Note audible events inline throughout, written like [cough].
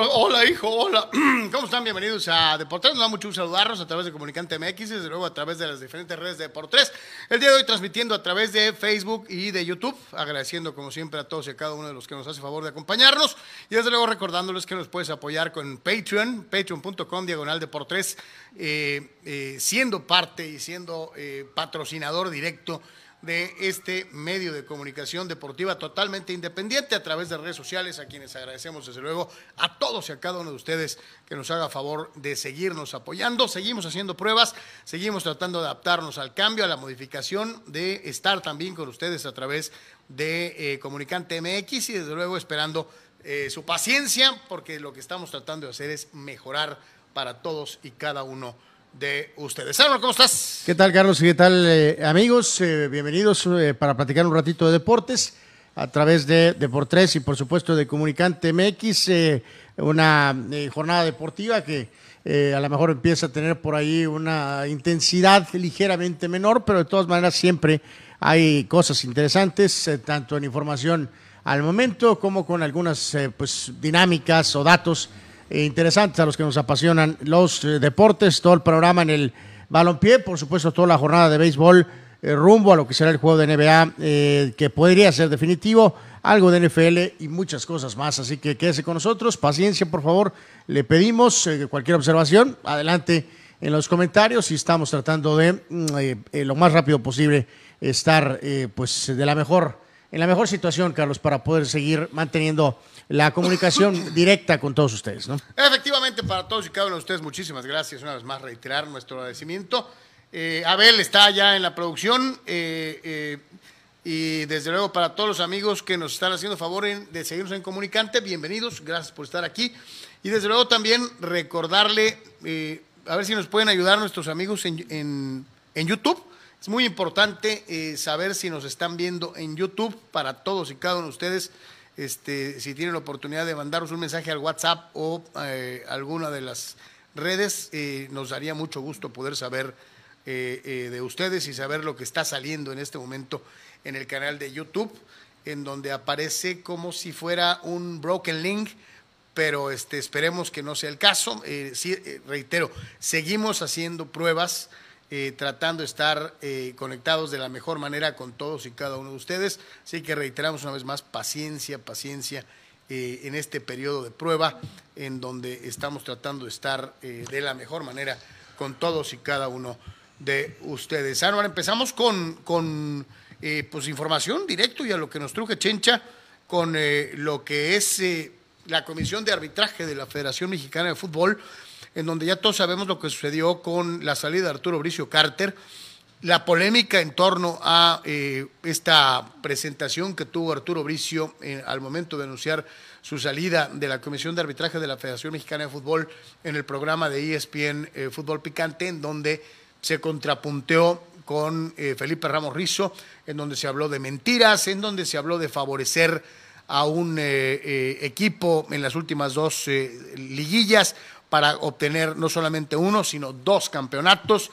hola, hijo, hola. [clears throat] ¿Cómo están? Bienvenidos a Deportes. Nos da mucho gusto saludarlos a través de Comunicante MX y desde luego a través de las diferentes redes de Deportes. El día de hoy transmitiendo a través de Facebook y de YouTube, agradeciendo como siempre a todos y a cada uno de los que nos hace favor de acompañarnos y desde luego recordándoles que nos puedes apoyar con Patreon, patreon.com diagonal Deportes, eh, eh, siendo parte y siendo eh, patrocinador directo de este medio de comunicación deportiva totalmente independiente a través de redes sociales, a quienes agradecemos desde luego a todos y a cada uno de ustedes que nos haga favor de seguirnos apoyando. Seguimos haciendo pruebas, seguimos tratando de adaptarnos al cambio, a la modificación, de estar también con ustedes a través de eh, Comunicante MX y desde luego esperando eh, su paciencia porque lo que estamos tratando de hacer es mejorar para todos y cada uno de ustedes. Álvaro, ¿cómo estás? ¿Qué tal, Carlos? ¿Y qué tal, eh, amigos? Eh, bienvenidos eh, para platicar un ratito de deportes a través de Deportes y, por supuesto, de Comunicante MX. una jornada deportiva que a lo mejor empieza a tener por ahí una intensidad ligeramente menor, pero de todas maneras siempre hay cosas interesantes, tanto en información al momento como con algunas pues, dinámicas o datos interesantes a los que nos apasionan los eh, deportes, todo el programa en el balompié, por supuesto toda la jornada de béisbol eh, rumbo a lo que será el juego de NBA, eh, que podría ser definitivo, algo de NFL y muchas cosas más. Así que quédese con nosotros, paciencia por favor, le pedimos eh, cualquier observación, adelante en los comentarios y estamos tratando de mm, eh, eh, lo más rápido posible estar eh, pues de la mejor en la mejor situación, Carlos, para poder seguir manteniendo la comunicación [laughs] directa con todos ustedes, ¿no? Efectivamente, para todos y cada uno de ustedes, muchísimas gracias. Una vez más, reiterar nuestro agradecimiento. Eh, Abel está ya en la producción eh, eh, y desde luego para todos los amigos que nos están haciendo favor en- de seguirnos en Comunicante, bienvenidos, gracias por estar aquí. Y desde luego también recordarle, eh, a ver si nos pueden ayudar nuestros amigos en, en- en YouTube. Es muy importante eh, saber si nos están viendo en YouTube para todos y cada uno de ustedes. Este, si tienen la oportunidad de mandarnos un mensaje al WhatsApp o eh, alguna de las redes, eh, nos daría mucho gusto poder saber eh, eh, de ustedes y saber lo que está saliendo en este momento en el canal de YouTube, en donde aparece como si fuera un broken link, pero este, esperemos que no sea el caso. Reitero, seguimos haciendo pruebas, eh, tratando de estar eh, conectados de la mejor manera con todos y cada uno de ustedes. Así que reiteramos una vez más paciencia, paciencia eh, en este periodo de prueba, en donde estamos tratando de estar de la mejor manera con todos y cada uno de ustedes. Ahora empezamos con, con pues información directo y a lo que nos truje Chencha, con lo que es la Comisión de Arbitraje de la Federación Mexicana de Fútbol, en donde ya todos sabemos lo que sucedió con la salida de Arturo Bricio Carter, la polémica en torno a eh, esta presentación que tuvo Arturo Bricio eh, al momento de anunciar su salida de la Comisión de Arbitraje de la Federación Mexicana de Fútbol en el programa de ESPN eh, Fútbol Picante, en donde se contrapunteó con Felipe Ramos Rizo, en donde se habló de mentiras, en donde se habló de favorecer a un equipo en las últimas dos liguillas para obtener no solamente uno, sino dos campeonatos,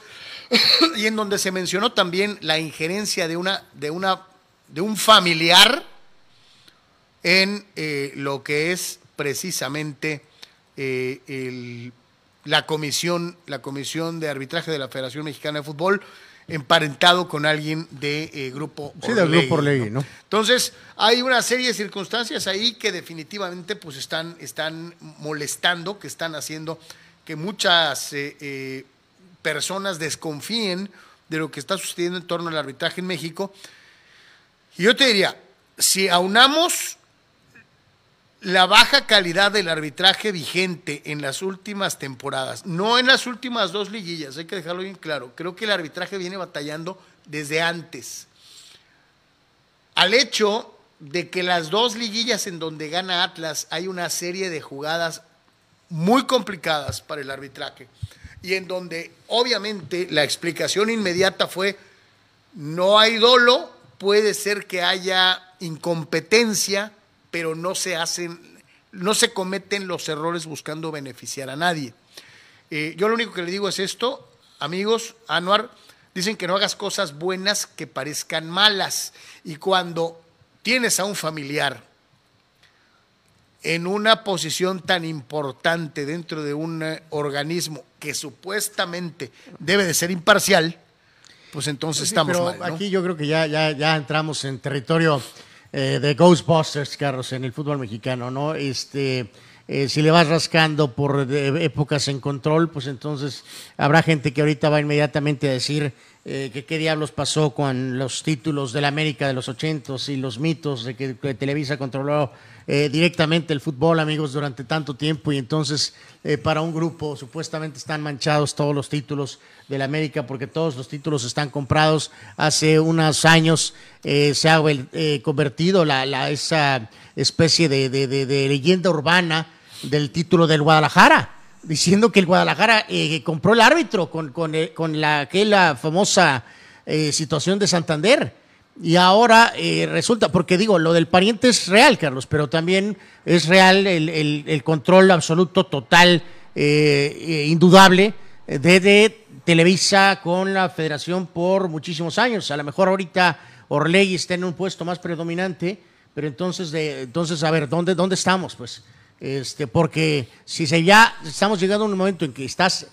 [laughs] y en donde se mencionó también la injerencia de una, de una, de un familiar en eh, lo que es precisamente eh, la comisión, la comisión de arbitraje de la Federación Mexicana de Fútbol, emparentado con alguien de eh, Grupo Sí, del Grupo Orlegui, ¿no? Entonces, hay una serie de circunstancias ahí que definitivamente pues están, están molestando, que están haciendo que muchas eh, eh, personas desconfíen de lo que está sucediendo en torno al arbitraje en México. Y yo te diría, si aunamos la baja calidad del arbitraje vigente en las últimas temporadas, no en las últimas dos liguillas, hay que dejarlo bien claro, creo que el arbitraje viene batallando desde antes. Al hecho de que las dos liguillas en donde gana Atlas hay una serie de jugadas muy complicadas para el arbitraje y en donde obviamente la explicación inmediata fue no hay dolo, puede ser que haya incompetencia, pero no se hacen, no se cometen los errores buscando beneficiar a nadie. Eh, yo lo único que le digo es esto, amigos, Anuar, dicen que no hagas cosas buenas que parezcan malas. Y cuando tienes a un familiar en una posición tan importante dentro de un eh, organismo que supuestamente debe de ser imparcial, pues entonces Sí, estamos pero mal. ¿no? aquí yo creo que ya, ya, ya entramos en territorio eh, de Ghostbusters, Carlos, en el fútbol mexicano, ¿no? Este, eh, si le vas rascando por épocas en control, pues entonces habrá gente que ahorita va inmediatamente a decir eh, que qué diablos pasó con los títulos de la América de los ochentos y los mitos de que Televisa controló eh, directamente el fútbol, amigos, durante tanto tiempo y entonces eh, para un grupo supuestamente están manchados todos los títulos de la América porque todos los títulos están comprados. Hace unos años eh, se ha eh, convertido la, la- esa especie de, de- de- leyenda urbana del título del Guadalajara, diciendo que el Guadalajara eh, compró el árbitro con, con, con la, aquella famosa situación de Santander. Y ahora eh, resulta, porque digo, lo del pariente es real, Carlos, pero también es real el, el- control absoluto, total, eh, eh, indudable de, de Televisa con la federación por muchísimos años. A lo mejor ahorita Orlegui está en un puesto más predominante, pero entonces, de, entonces a ver, ¿dónde, dónde estamos? Pues, este, porque si se ya estamos llegando a un momento en que estás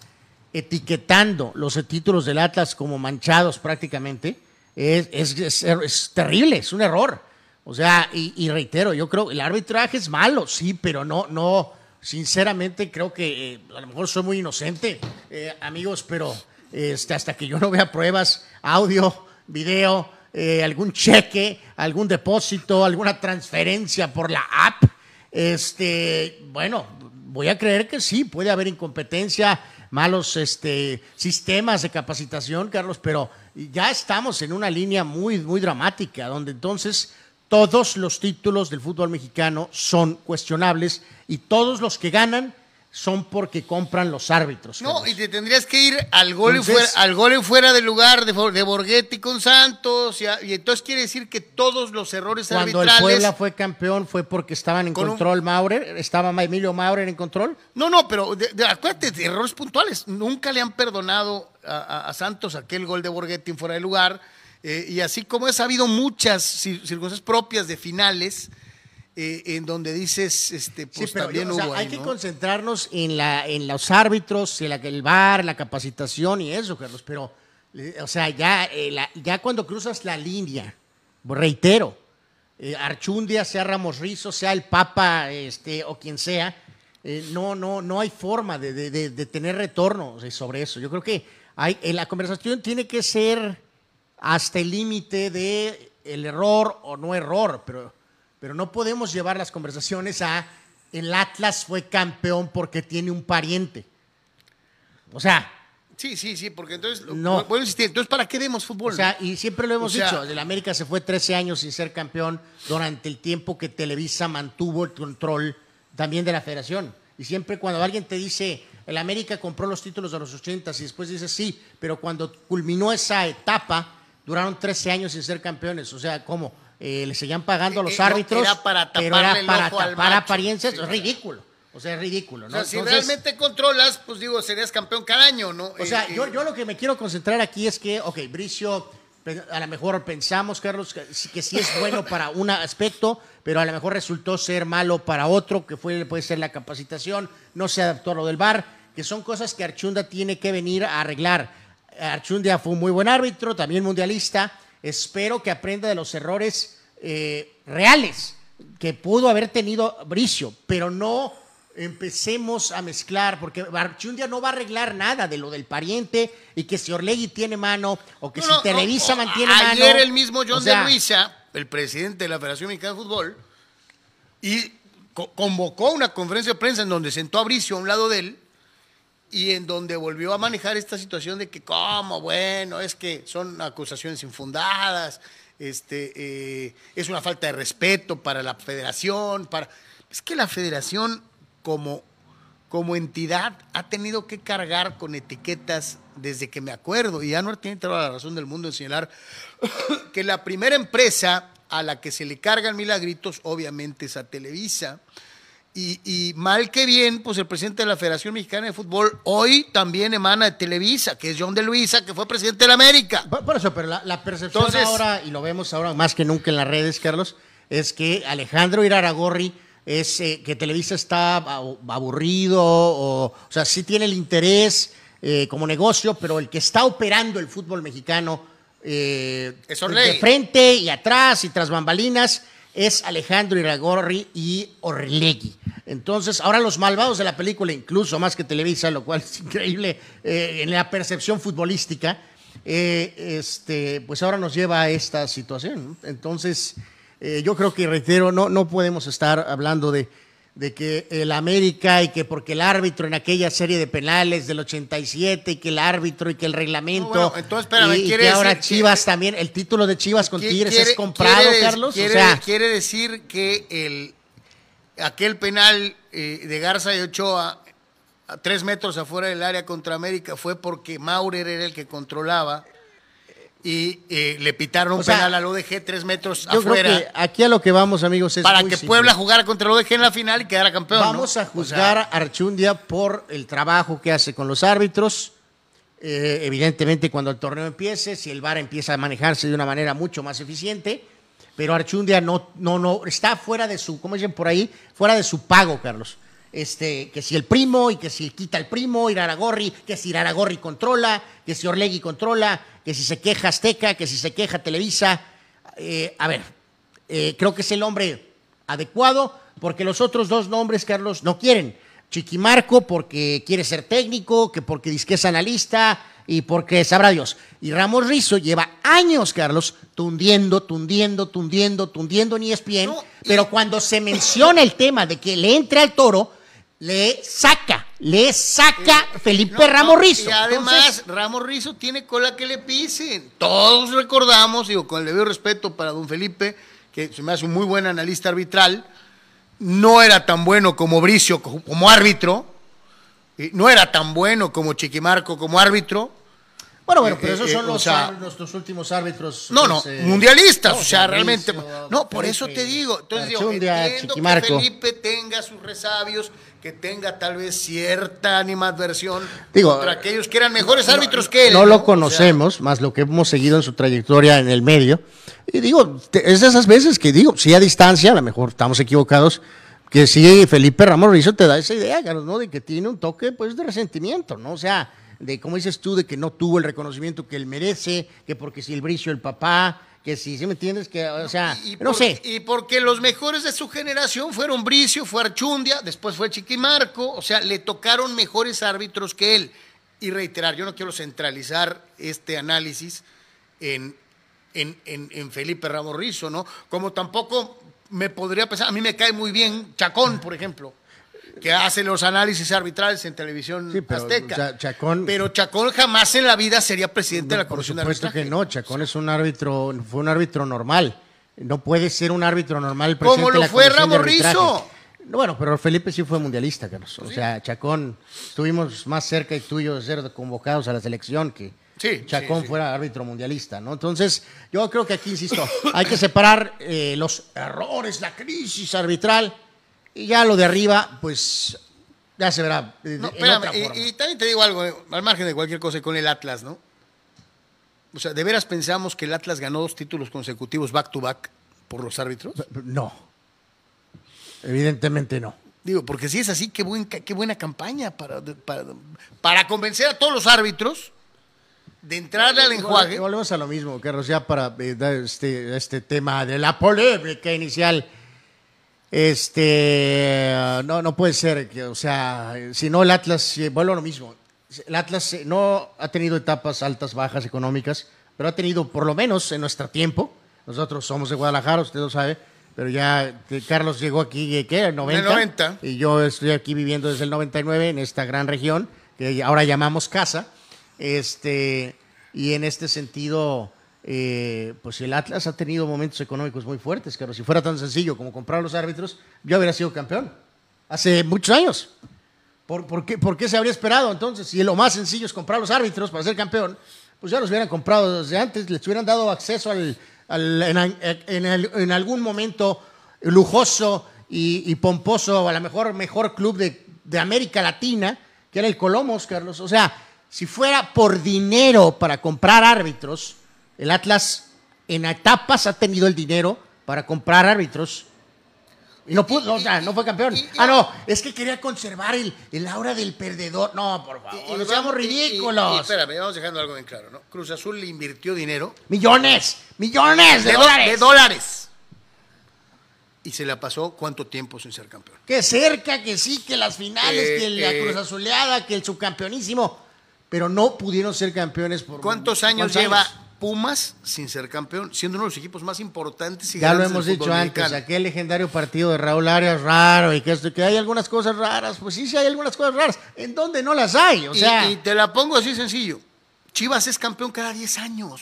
etiquetando los títulos del Atlas como manchados prácticamente, es, es- es- es terrible, es un error. O sea, y, y reitero, yo creo el arbitraje es malo, sí, pero no, no, sinceramente creo que eh, a lo mejor soy muy inocente, eh, amigos, pero este, hasta que yo no vea pruebas, audio, video, eh, algún cheque, algún depósito, alguna transferencia por la app, este, bueno, voy a creer que sí, puede haber incompetencia, malos este, sistemas de capacitación, Carlos, pero ya estamos en una línea muy, muy dramática, donde entonces todos los títulos del fútbol mexicano son cuestionables y todos los que ganan son porque compran los árbitros. No, Carlos. y te tendrías que ir al gol, Entonces- fuera, al gol y fuera del lugar de, de Borghetti con Santos. Y, a- y entonces quiere decir que todos los errores Cuando el arbitrales. Puebla fue campeón fue porque estaban en Con un- control Maurer, estaba Emilio Maurer en control. No, no, pero de- de- acuérdate, de errores puntuales. Nunca le han perdonado a, a- a Santos aquel gol de Borghetti en fuera de lugar. eh, y así como es, ha habido muchas cir- circunstancias propias de finales eh, en donde dices, este, pues Sí, pero también yo- o sea, hubo hay que ¿no? concentrarnos en, la, en los árbitros, en la, el bar, la capacitación y eso, Carlos. Pero, eh, o sea, ya, eh, la- ya cuando cruzas la línea, reitero, eh, Archundia, sea Ramos Rizo, sea el Papa este, o quien sea, eh, no, no, no hay forma de, de- de- de tener retorno sobre eso. Yo creo que hay, la conversación tiene que ser hasta el límite de el error o no error, pero, pero no podemos llevar las conversaciones a el Atlas fue campeón porque tiene un pariente. O sea, Sí, sí, sí, porque entonces, No. insistir, entonces ¿para qué demos fútbol? o sea, y siempre lo hemos O sea- dicho, el América se fue 13 años sin ser campeón durante el tiempo que Televisa mantuvo el control también de la federación. Y siempre cuando alguien te dice, el América compró los títulos de los 80 y después dices sí, pero cuando culminó esa etapa, duraron 13 años sin ser campeones. O sea, ¿cómo? Eh, le seguían pagando a los Eh, no, árbitros, era para pero era el para tapar macho. apariencias. Sí, es ridículo. O sea, es ridículo. O ¿no? sea, si Entonces- realmente controlas, pues digo, serías campeón cada año, ¿no? o sea, Eh, yo, eh, yo lo que me quiero concentrar aquí es que, ok, Bricio, a lo mejor pensamos, Carlos, que, sí- que sí es bueno [laughs] para un aspecto, pero a lo mejor resultó ser malo para otro, que fue, puede ser la capacitación, no se adaptó a lo del VAR, que son cosas que Archunda tiene que venir a arreglar. Archundia fue un muy buen árbitro, también mundialista. Espero que aprenda de los errores eh, reales que pudo haber tenido Bricio, pero no empecemos a mezclar, porque Archundia no va a arreglar nada de lo del pariente y que si Orlegui tiene mano o que no, si no, Televisa no, mantiene Ayer mano. el mismo John o sea, de Luisa, el presidente de la Federación Mexicana de Fútbol, y co- convocó una conferencia de prensa en donde sentó a Bricio a un lado de él y en donde volvió a manejar esta situación de que, ¿cómo? Bueno, es que son acusaciones infundadas, este, eh, es una falta de respeto para la federación, para... Es que la federación como, como entidad ha tenido que cargar con etiquetas desde que me acuerdo, y Anuar tiene toda la razón del mundo en señalar [coughs] que la primera empresa a la que se le cargan milagritos, obviamente, es a Televisa. Y, y mal que bien, pues el presidente de la Federación Mexicana de Fútbol hoy también emana de Televisa, que es John de Luisa, que fue presidente de la América. Por, por eso, pero la, la percepción Entonces- ahora, y lo vemos ahora más que nunca en las redes, Carlos, es que Alejandro Iraragorri es eh, que Televisa está aburrido, o, o sea, sí tiene el interés eh, como negocio, pero el que está operando el fútbol mexicano eh, de frente y atrás y tras bambalinas es Alejandro Iragorri y Orlegui. Entonces, ahora los malvados de la película, incluso más que Televisa, lo cual [laughs] es increíble en la percepción futbolística, este, pues ahora nos lleva a esta situación. Entonces, eh, yo creo que, reitero, no, no podemos estar hablando de, que el América y que porque el árbitro en aquella serie de penales del 87 y que el árbitro y que el reglamento. entonces, espérame, y, que ahora Chivas también, el título de Chivas con Tigres es comprado, Carlos. Quiere, o sea, quiere decir que el, aquel penal eh, de Garza de Ochoa a tres metros afuera del área contra América fue porque Maurer era el que controlaba y eh, le pitaron un penal al ODG tres metros yo afuera. Creo que aquí a lo que vamos, amigos, es. Para que Puebla jugara contra el ODG en la final y quedara campeón. Vamos a juzgar a Archundia por el trabajo que hace con los árbitros. Eh, evidentemente, cuando el torneo empiece, si el VAR empieza a manejarse de una manera mucho más eficiente, pero Archundia no, no, no, está fuera de su, ¿cómo dicen por ahí? Fuera de su pago, Carlos este, que si el primo y que si quita el primo, Iraragorri, que si Iraragorri controla, que si Orlegui controla, que si se queja Azteca, que si se queja Televisa. Eh, a ver, eh, creo que es el hombre adecuado porque los otros dos nombres, Carlos, no quieren. Chiquimarco porque quiere ser técnico, que porque dice que es analista y porque sabrá Dios. Y Ramos Rizo lleva años, Carlos, tundiendo, tundiendo, tundiendo, tundiendo en ESPN, pero cuando se menciona el tema de que le entre al toro, le saca, le saca Felipe Ramos Rizo. Y además, Ramos Rizo tiene cola que le pisen. Todos recordamos, digo, con el debido respeto para don Felipe, que se me hace un muy buen analista arbitral, no era tan bueno como Bricio como árbitro, no era tan bueno como Chiquimarco como árbitro, bueno, bueno, pero eh, esos eh, son los nuestros últimos árbitros. No, no, pues, eh, mundialistas, o sea, realmente. No, por eso te digo. Entonces digo, entiendo que Felipe tenga sus resabios, que tenga tal vez cierta animadversión digo, contra aquellos que eran mejores árbitros que él. No, lo conocemos, más lo que hemos seguido en su trayectoria en el medio. Y digo, es de esas veces que digo, si a distancia, a lo mejor estamos equivocados, que sí, Felipe Ramos Rizzo te da esa idea, ¿no? De que tiene un toque, pues, de resentimiento, ¿no? O sea de, como dices tú, de que no tuvo el reconocimiento que él merece, que porque si el bricio el papá, que si, ¿sí me entiendes? Que, o sea, no sé. Y porque los mejores de su generación fueron Bricio, fue Archundia, después fue Chiquimarco, o sea, le tocaron mejores árbitros que él. Y reiterar, yo no quiero centralizar este análisis en, en, en, Felipe Ramos Rizo, ¿no? Como tampoco me podría pensar, a mí me cae muy bien Chacón, por ejemplo que hace los análisis arbitrales en televisión pero, azteca. Chacón, pero Chacón jamás en la vida sería presidente de la Comisión de. Por supuesto que no, Chacón es un árbitro, fue un árbitro normal. No puede ser un árbitro normal el presidente Como lo fue Ramos Rizo. Bueno, pero Felipe sí fue mundialista, Carlos. O sea, Chacón, estuvimos más cerca y tuyo de ser convocados a la selección que Chacón fuera árbitro mundialista, ¿no? Entonces, yo creo que aquí, insisto, hay que separar eh, los errores, la crisis arbitral y ya lo de arriba, pues ya se verá. y, también te digo algo, eh, al margen de cualquier cosa, con el Atlas, ¿no? O sea, ¿de veras pensamos que el Atlas ganó dos títulos consecutivos back to back por los árbitros? No. Evidentemente no. Digo, porque si es así, qué, buen, qué buena campaña para, para, convencer a todos los árbitros de entrarle al enjuague. Volvemos a lo mismo, Carlos, ya para eh, dar este, este tema de la polémica inicial este, no, no puede ser, que, o sea, si no el Atlas, vuelvo a lo mismo, el Atlas eh, no ha tenido etapas altas, bajas económicas, pero ha tenido por lo menos en nuestro tiempo, nosotros somos de Guadalajara, usted lo sabe, pero ya Carlos llegó aquí, ¿qué? El 90, 90. Y yo estoy aquí viviendo desde el 99 en esta gran región, que ahora llamamos casa, este, y en este sentido eh, pues el Atlas ha tenido momentos económicos muy fuertes, pero si fuera tan sencillo como comprar los árbitros, yo habría sido campeón. Hace muchos años. ¿Por, qué, se habría esperado entonces? Si lo más sencillo es comprar los árbitros para ser campeón, pues ya los hubieran comprado desde antes, les hubieran dado acceso al, en, algún momento lujoso y, pomposo, a lo mejor mejor club de, de América Latina, que era el Colomos, Carlos. O sea, si fuera por dinero para comprar árbitros, el Atlas en etapas ha tenido el dinero para comprar árbitros. Y no pudo, o sea, no fue campeón. ah, no, es que quería conservar el, el aura del perdedor. No, por favor, no seamos ridículos. Y, espérame, vamos dejando algo bien claro, ¿no? Cruz Azul le invirtió dinero. Millones, millones de, dólares. De dólares. Y se la pasó cuánto tiempo sin ser campeón. Que cerca, que sí, que las finales, que la eh, Cruz Azuleada, que el subcampeonísimo. Pero no pudieron ser campeones por. ¿Cuántos años lleva Pumas sin ser campeón, siendo uno de los equipos más importantes y Ya lo hemos dicho antes, aquel legendario partido de Raúl Arias raro y que, esto, que hay algunas cosas raras, pues sí, sí hay algunas cosas raras, en donde no las hay, o sea... Y, te la pongo así sencillo, Chivas es campeón cada 10 años.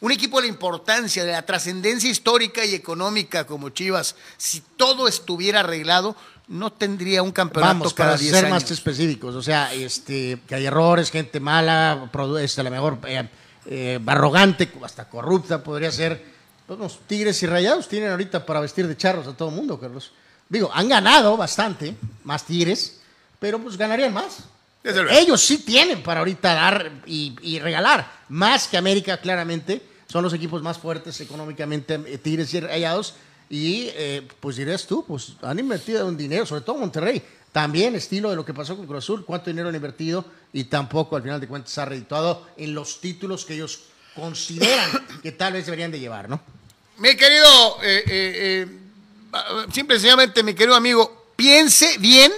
Un equipo de la importancia, de la trascendencia histórica y económica como Chivas, si todo estuviera arreglado, no tendría un campeonato cada 10 años. Para ser más específicos, o sea, este, que hay errores, gente mala, este, a lo mejor... Eh, eh, arrogante, hasta corrupta podría ser. Pues, los tigres y rayados tienen ahorita para vestir de charros a todo el mundo, Carlos. Digo, han ganado bastante, más tigres, pero pues ganarían más. Ellos sí tienen para ahorita dar y, regalar, más que América, claramente. Son los equipos más fuertes económicamente, eh, Tigres y Rayados. Y eh, pues dirás tú, pues han invertido un dinero, sobre todo Monterrey. También estilo de lo que pasó con Cruz Azul, cuánto dinero han invertido y tampoco al final de cuentas ha redituado en los títulos que ellos consideran [coughs] que tal vez deberían de llevar, ¿no? Mi querido, eh, eh, eh, simple y sencillamente, mi querido amigo, piense bien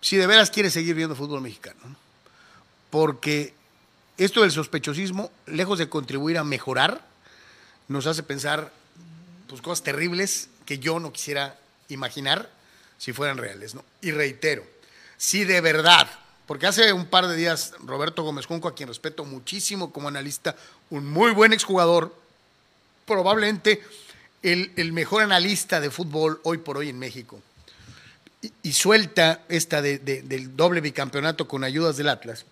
si de veras quiere seguir viendo fútbol mexicano. Porque esto del sospechosismo, lejos de contribuir a mejorar, nos hace pensar pues, cosas terribles que yo no quisiera imaginar si fueran reales. ¿no? Y reitero, si de verdad porque hace un par de días Roberto Gómez Junco, a quien respeto muchísimo como analista, un muy buen exjugador, probablemente el, mejor analista de fútbol hoy por hoy en México, y, suelta esta del doble bicampeonato con ayudas del Atlas.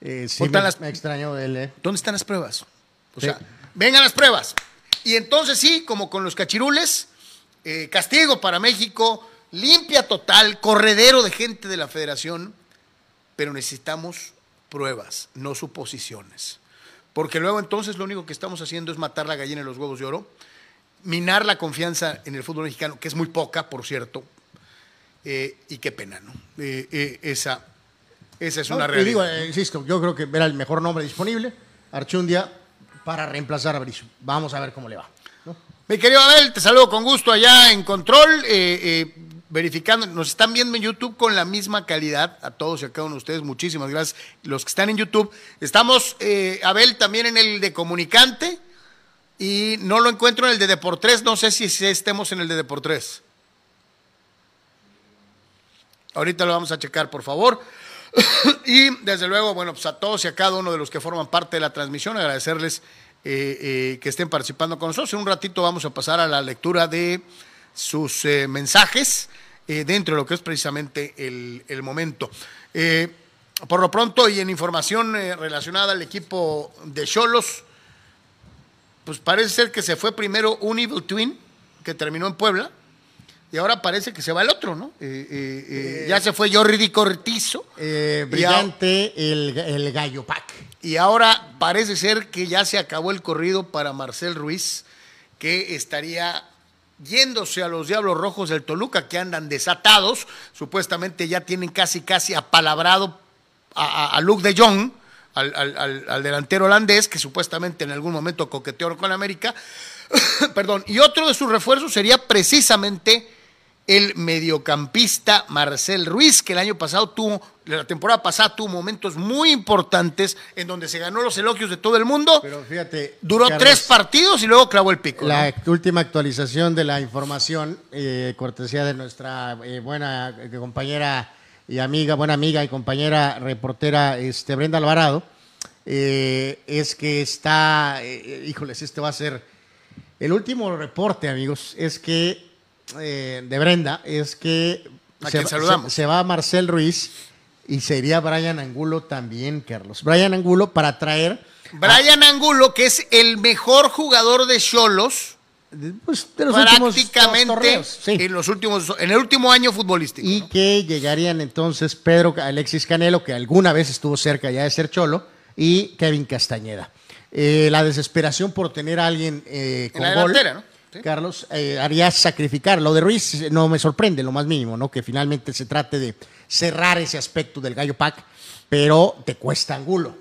Eh, sí, me, las, extraño de él. ¿eh? ¿Dónde están las pruebas? O sea, vengan las pruebas. Y entonces sí, como con los cachirules, eh, castigo para México, limpia total, corredero de gente de la federación pero necesitamos pruebas, no suposiciones. Porque luego entonces lo único que estamos haciendo es matar la gallina en los huevos de oro, minar la confianza en el fútbol mexicano, que es muy poca, por cierto, eh, y qué pena, ¿no? Eh, esa, esa es una realidad. Digo, insisto, yo creo que era el mejor nombre disponible, Archundia, para reemplazar a Bricio. Vamos a ver cómo le va. Mi querido Abel, te saludo con gusto allá en control verificando, nos están viendo en YouTube con la misma calidad a todos y a cada uno de ustedes. Muchísimas gracias. Los que están en YouTube. Estamos, eh, Abel, también en el de Comunicante y no lo encuentro en el de Deportres. No sé si estemos en el de Deportres. Ahorita lo vamos a checar, por favor. [coughs] y desde luego, bueno, pues a todos y a cada uno de los que forman parte de la transmisión, agradecerles eh, eh, que estén participando con nosotros. En un ratito vamos a pasar a la lectura de sus eh, mensajes dentro de lo que es precisamente el, momento. Eh, por lo pronto y en información relacionada al equipo de Cholos, pues parece ser que se fue primero un Evil Twin, que terminó en Puebla, y ahora parece que se va el otro, ¿no? ya se fue Jordi Cortizo. brillante el, el Gallo Pack. Y ahora parece ser que ya se acabó el corrido para Marcel Ruiz, que estaría yéndose a los Diablos Rojos del Toluca, que andan desatados, supuestamente ya tienen casi, casi apalabrado a, a, Luke de Jong, al, delantero holandés, que supuestamente en algún momento coqueteó con América, [coughs] perdón, y otro de sus refuerzos sería precisamente el mediocampista Marcel Ruiz, que el año pasado tuvo, la temporada pasada tuvo momentos muy importantes en donde se ganó los elogios de todo el mundo. Pero fíjate. Duró tres partidos y luego clavó el pico. La última actualización de la información, eh, cortesía de nuestra eh, buena eh, compañera y amiga, buena amiga y compañera reportera este, Brenda Alvarado, es que está, híjoles, este va a ser el último reporte, amigos, es que eh, de Brenda es que se, va Marcel Ruiz y sería Brian Angulo también, Carlos. Brian Angulo para traer. Brian Angulo, que es el mejor jugador de Cholos. Pues, de los prácticamente en los últimos en el último año futbolístico y que llegarían entonces Pedro Alexis Canelo que alguna vez estuvo cerca ya de ser cholo y Kevin Castañeda eh, la desesperación por tener a alguien eh, con gol, Carlos, eh, haría sacrificar. Lo de Ruiz no me sorprende, lo más mínimo, ¿no? Que finalmente se trate de cerrar ese aspecto del Gallo Pack, pero te cuesta angulo.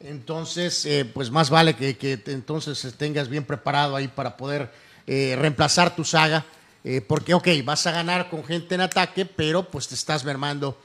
Entonces, eh, pues más vale que, entonces tengas bien preparado ahí para poder eh, reemplazar tu saga. Eh, porque, ok, vas a ganar con gente en ataque, pero pues te estás mermando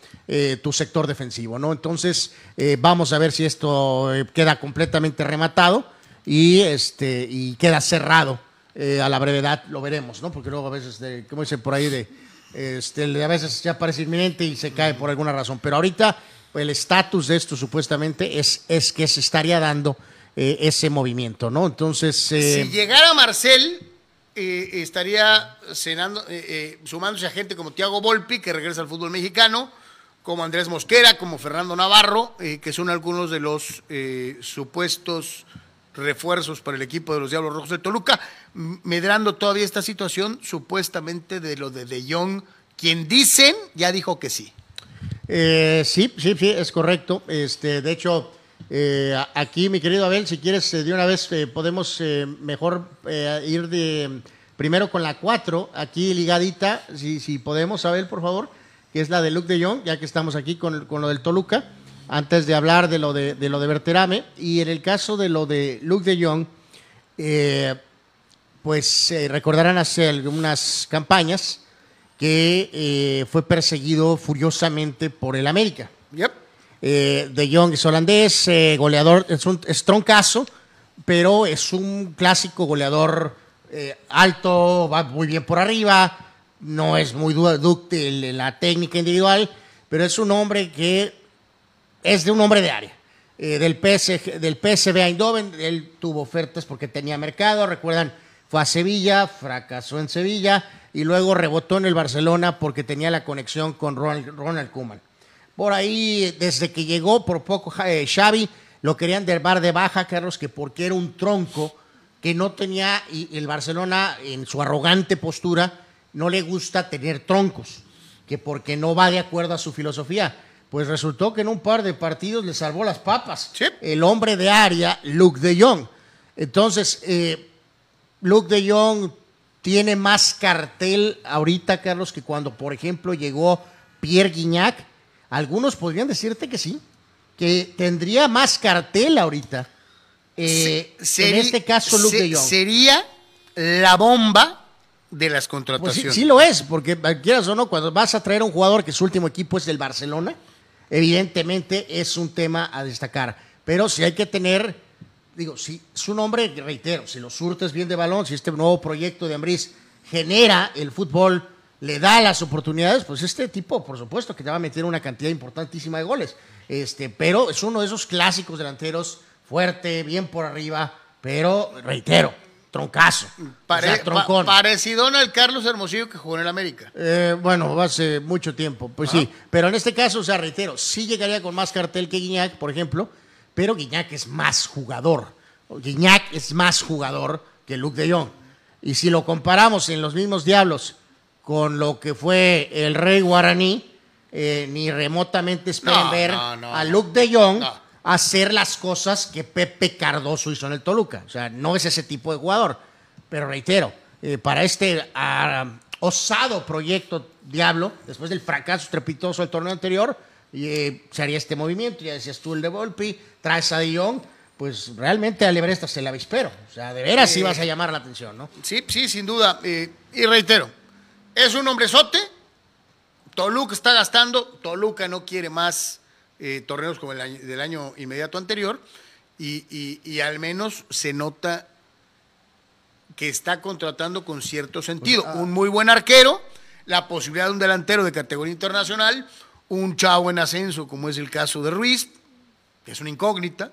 tu sector defensivo, ¿no? Entonces, vamos a ver si esto queda completamente rematado y, este, y queda cerrado a la brevedad, lo veremos, ¿no? Porque luego a veces, de, como dicen por ahí, de, este, a veces ya parece inminente y se cae por alguna razón. Pero ahorita el estatus de esto supuestamente es, es que se estaría dando eh, ese movimiento, ¿no? Entonces... Eh, si llegara Marcel, eh, estaría cenando, sumándose a gente como Tiago Volpi, que regresa al fútbol mexicano, como Andrés Mosquera, como Fernando Navarro, que son algunos de los supuestos refuerzos para el equipo de los Diablos Rojos de Toluca, medrando todavía esta situación supuestamente de lo de De Jong, quien dicen ya dijo que sí. Eh, sí, sí, es correcto. Este, de hecho, eh, aquí, mi querido Abel, si quieres, eh, de una vez podemos mejor ir de primero con la 4, aquí ligadita, si, si podemos, Abel, por favor, que es la de Luke de Jong, ya que estamos aquí con, con, lo del Toluca, antes de hablar de lo de, de lo de Berterame. Y en el caso de lo de Luke de Jong, pues recordarán hace algunas campañas que eh, fue perseguido furiosamente por el América. Yep. Eh, de Jong es holandés, eh, goleador, es un es troncazo, pero es un clásico goleador alto, va muy bien por arriba, no es muy dúctil la técnica individual, pero es un hombre que es de un hombre de área. del, PSG, del Eindhoven, él tuvo ofertas porque tenía mercado, recuerdan, fue a Sevilla, fracasó en Sevilla, y luego rebotó en el Barcelona porque tenía la conexión con Ronald, Ronald. Por ahí, desde que llegó por poco eh, Xavi, lo querían del bar de baja, Carlos, que porque era un tronco que no tenía, y el Barcelona en su arrogante postura, no le gusta tener troncos, que porque no va de acuerdo a su filosofía. Pues resultó que en un par de partidos le salvó las papas. El hombre de área, Luke de Jong. Entonces, eh, Luke de Jong tiene más cartel ahorita, Carlos, que cuando, por ejemplo, llegó Pierre Guignac. Algunos podrían decirte que sí, que tendría más cartel ahorita. Eh, en este caso, Luke de Jong. Sería la bomba de las contrataciones. Pues sí, lo es, porque quieras o no, cuando vas a traer a un jugador que su último equipo es del Barcelona, evidentemente es un tema a destacar. Pero sí hay que tener digo, si su nombre, reitero, si lo surtes bien de balón, si este nuevo proyecto de Ambriz genera el fútbol, le da las oportunidades, pues este tipo, por supuesto, que te va a meter una cantidad importantísima de goles. Este, pero es uno de esos clásicos delanteros, fuerte, bien por arriba, pero reitero, troncazo. parecido al Carlos Hermosillo que jugó en el América. Eh, bueno, hace mucho tiempo, pues sí. Pero en este caso, o sea, reitero, sí llegaría con más cartel que Guiñac, por ejemplo, pero Guiñac es más jugador. Guiñac es más jugador que Luke de Jong. Y si lo comparamos en los mismos diablos con lo que fue el rey guaraní, eh, ni remotamente esperen ver a Luke de Jong hacer las cosas que Pepe Cardoso hizo en el Toluca. O sea, no es ese tipo de jugador. Pero reitero, eh, para este ah, osado proyecto Diablo, después del fracaso estrepitoso del torneo anterior, eh, se haría este movimiento, ya decías tú el de Volpi, traes a Dion, pues realmente a Lebresta se la avispero. O sea, de veras sí vas a llamar la atención, ¿no? Sí, sí, sin duda. Eh, y reitero, es un hombrezote, Toluca está gastando, Toluca no quiere más eh, torneos como el del año inmediato anterior, y, y, al menos se nota que está contratando con cierto sentido. Pues, ah. un muy buen arquero, la posibilidad de un delantero de categoría internacional, un chavo en ascenso, como es el caso de Ruiz, que es una incógnita,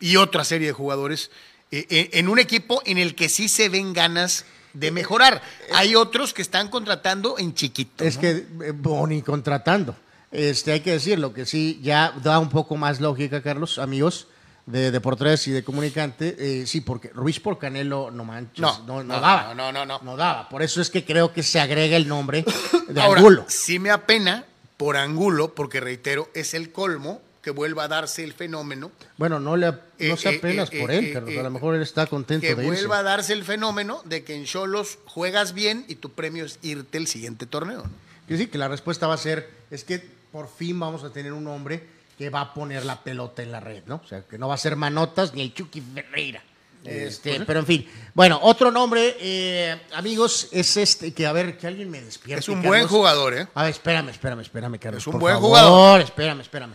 y otra serie de jugadores, eh, eh, en un equipo en el que sí se ven ganas de mejorar. Hay otros que están contratando en chiquito. Es que, Boni contratando. Este, hay que decirlo, que sí, ya da un poco más lógica, Carlos, amigos de Deportes y de Comunicante. sí, porque Ruiz por Canelo no manches, no, no, daba. No, no, no, no. daba. Por eso es que creo que se agrega el nombre de Ahora, Angulo. Sí me apena por Angulo, porque reitero, es el colmo que vuelva a darse el fenómeno. Bueno, no, le, no Eh, sea eh, apenas eh, por eh, él, eh, Carlos. eh, a lo mejor él está contento Que de irse. vuelva a darse el fenómeno de que en Cholos juegas bien y tu premio es irte el siguiente torneo. ¿no? Que sí, que la respuesta va a ser, es que por fin vamos a tener un hombre que va a poner la pelota en la red, ¿no? O sea, que no va a ser Manotas ni el Chucky Ferreira. Este, pues, pero en fin. Bueno, otro nombre, eh, amigos, es este, que a ver, que alguien me despierte. Es un Carlos. buen jugador, ¿eh? A ver, espérame, espérame, espérame, Carlos. Es un por buen favor, jugador. Espérame, espérame.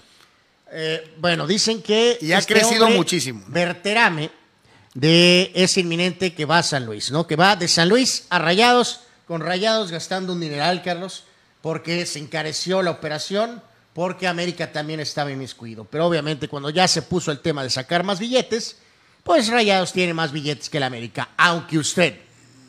Eh, bueno, dicen que. Y ha crecido hombre, muchísimo. Berterame, de, es inminente que va a San Luis, ¿no? Que va de San Luis a Rayados, con Rayados gastando un dineral, Carlos, porque se encareció la operación, porque América también estaba inmiscuido. Pero obviamente, cuando ya se puso el tema de sacar más billetes, pues Rayados tiene más billetes que la América, aunque usted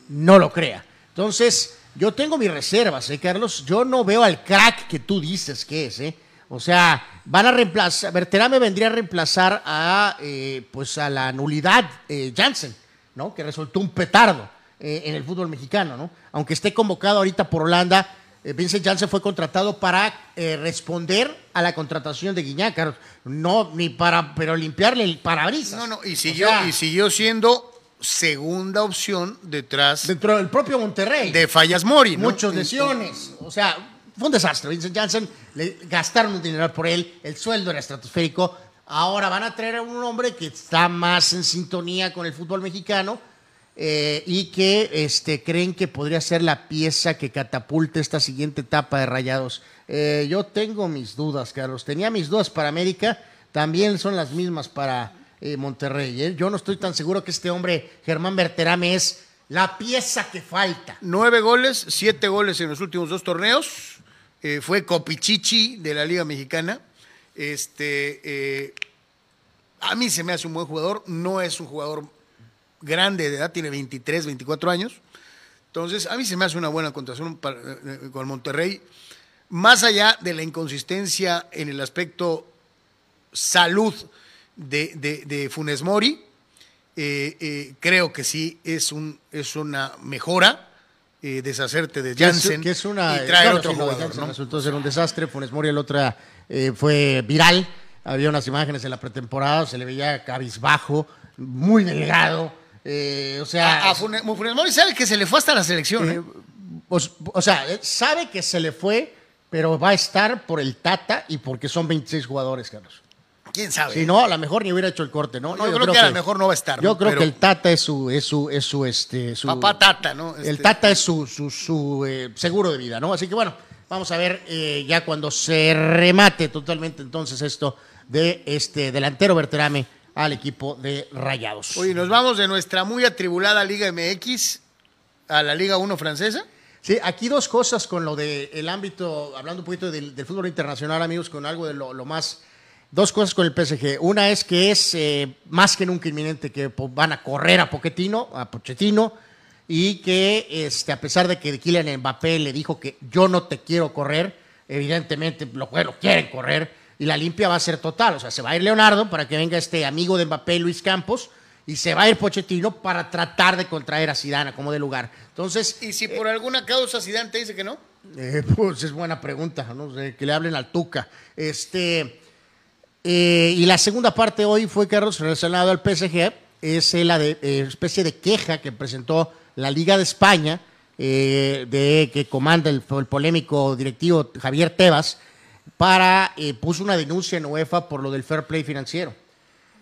no lo crea. Entonces, yo tengo mis reservas, ¿eh, Carlos? Yo no veo al crack que tú dices que es, ¿eh? O sea, van a reemplazar, Berterame vendría a reemplazar a, eh, pues a la nulidad eh, Jansen, ¿no? Que resultó un petardo eh, en el fútbol mexicano, ¿no? Aunque esté convocado ahorita por Holanda, Vincent Janssen fue contratado para eh, responder a la contratación de Guiñac, Carlos. No, ni para, pero limpiarle el parabrisas. No, no, y O siguió, sea, y siguió siendo segunda opción detrás dentro del propio Monterrey. de Fallas Mori. ¿no? Muchas lesiones. O sea, fue un desastre. Vincent Janssen, le gastaron un dinero por él, el sueldo era estratosférico. Ahora van a traer a un hombre que está más en sintonía con el fútbol mexicano eh, y que este, creen que podría ser la pieza que catapulte esta siguiente etapa de Rayados. Eh, yo tengo mis dudas, Carlos. Tenía mis dudas para América, también son las mismas para eh, Monterrey. Yo no estoy tan seguro que este hombre, Germán Berterame, es la pieza que falta. Nueve goles, siete goles en los últimos dos torneos. Fue Copichichi de la Liga Mexicana. Este, a mí se me hace un buen jugador. No es un jugador grande de edad, tiene 23, 24 años. Entonces, a mí se me hace una buena contratación eh, con Monterrey. Más allá de la inconsistencia en el aspecto salud de, de- de Funes Mori, eh, eh, creo que sí es, un, es una mejora eh, deshacerte de Que es- Jansen que es una, y traer claro, otro sí, jugador. Resultó ser un desastre. Funes Mori, el otra fue viral. Había unas imágenes en la pretemporada, se le veía cabizbajo, muy delgado. Eh, o sea, A, a Funes, Funes Mori sabe que se le fue hasta la selección. eh, ¿eh? pues, o sea, sabe que se le fue, pero va a estar por el Tata y porque son 26 jugadores, Carlos. ¿Quién sabe? Si no, a lo mejor ni hubiera hecho el corte, ¿no? Yo No, creo que a lo mejor no va a estar, Yo ¿no? creo Pero- que el Tata es su, es su, es su, este, su Papá Tata, ¿no? el Este, Tata es su, su, su, eh, seguro de vida, ¿no? Así que bueno, vamos a ver ya cuando se remate totalmente entonces esto de este delantero Berterame al equipo de Rayados. Oye, nos vamos de nuestra muy atribulada Liga MX a la Liga 1 francesa. Sí, aquí dos cosas con lo del ámbito, hablando un poquito del, del fútbol internacional, amigos, con algo de lo, lo más. Dos cosas con el PSG. Una es que es eh, más que nunca inminente que van a correr a Pochettino, a Pochettino, y que este, a pesar de que Kylian Mbappé le dijo que yo no te quiero correr, evidentemente lo, lo quieren correr, y la limpia va a ser total. O sea, se va a ir Leonardo para que venga este amigo de Mbappé, Luis Campos, y se va a ir Pochettino para tratar de contraer a Zidane como de lugar. Entonces, Y si por alguna causa Zidane te dice que no, eh, [laughs] pues es buena pregunta, no sé, que le hablen al Tuca. Este, eh, y la segunda parte hoy fue, Carlos, relacionado al PSG, es eh, la de, eh, especie de queja que presentó la Liga de España, eh, de que comanda el, el polémico directivo Javier Tebas, para, eh, puso una denuncia en UEFA por lo del fair play financiero.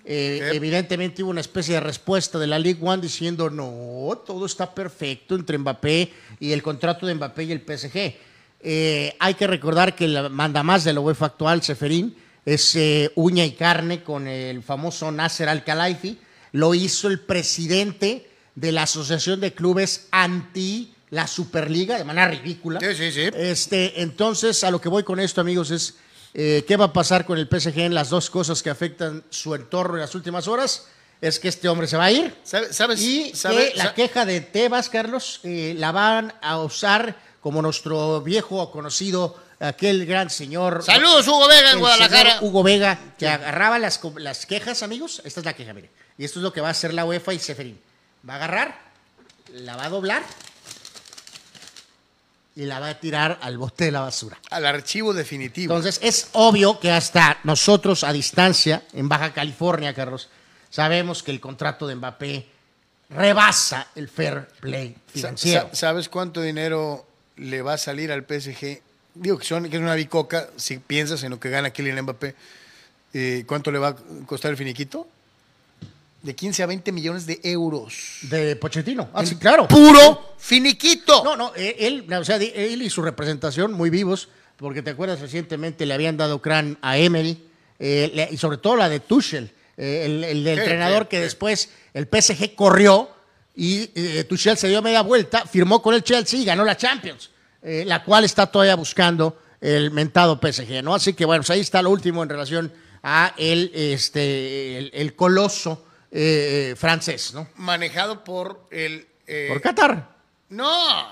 Eh. Evidentemente hubo una especie de respuesta de la League One diciendo no, todo está perfecto entre Mbappé y el contrato de Mbappé y el PSG. Eh, hay que recordar que el mandamás de la UEFA actual, Seferín, es eh, uña y carne con el famoso Nasser Al-Khelaifi. Lo hizo el presidente de la Asociación de Clubes anti la Superliga de manera ridícula. Sí, sí, sí. Este, entonces, a lo que voy con esto, amigos, es eh, qué va a pasar con el PSG en las dos cosas que afectan su entorno en las últimas horas. Es que este hombre se va a ir ¿sabes? sabes, y sabe- que la queja de Tebas, Carlos, eh, la van a usar como nuestro viejo conocido, aquel gran señor. Saludos, Hugo Vega, en Guadalajara. Hugo Vega, que agarraba las, las quejas, amigos. Esta es la queja, mire. Y esto es lo que va a hacer la UEFA y Seferín. Va a agarrar, la va a doblar y la va a tirar al bote de la basura. Al archivo definitivo. Entonces, es obvio que hasta nosotros a distancia, en Baja California, Carlos, sabemos que el contrato de Mbappé rebasa el fair play financiero. ¿Sabes cuánto dinero le va a salir al PSG? Digo que, son, que es una bicoca, si piensas en lo que gana Kylian Mbappé. Eh, ¿Cuánto le va a costar el finiquito? De 15 a 20 millones de euros. De Pochettino. Ah, sí, claro. Puro finiquito. No, no, eh, él, o sea, él y su representación muy vivos, porque te acuerdas recientemente le habían dado crán a Emery eh, y sobre todo la de Tuchel, el, el entrenador que después el PSG corrió y Tuchel se dio media vuelta, firmó con el Chelsea y ganó la Champions, la cual está todavía buscando el mentado PSG, ¿no? Así que bueno, pues ahí está lo último en relación a el, este, el, coloso eh, francés, ¿no? Manejado por el... Eh, por Qatar. No,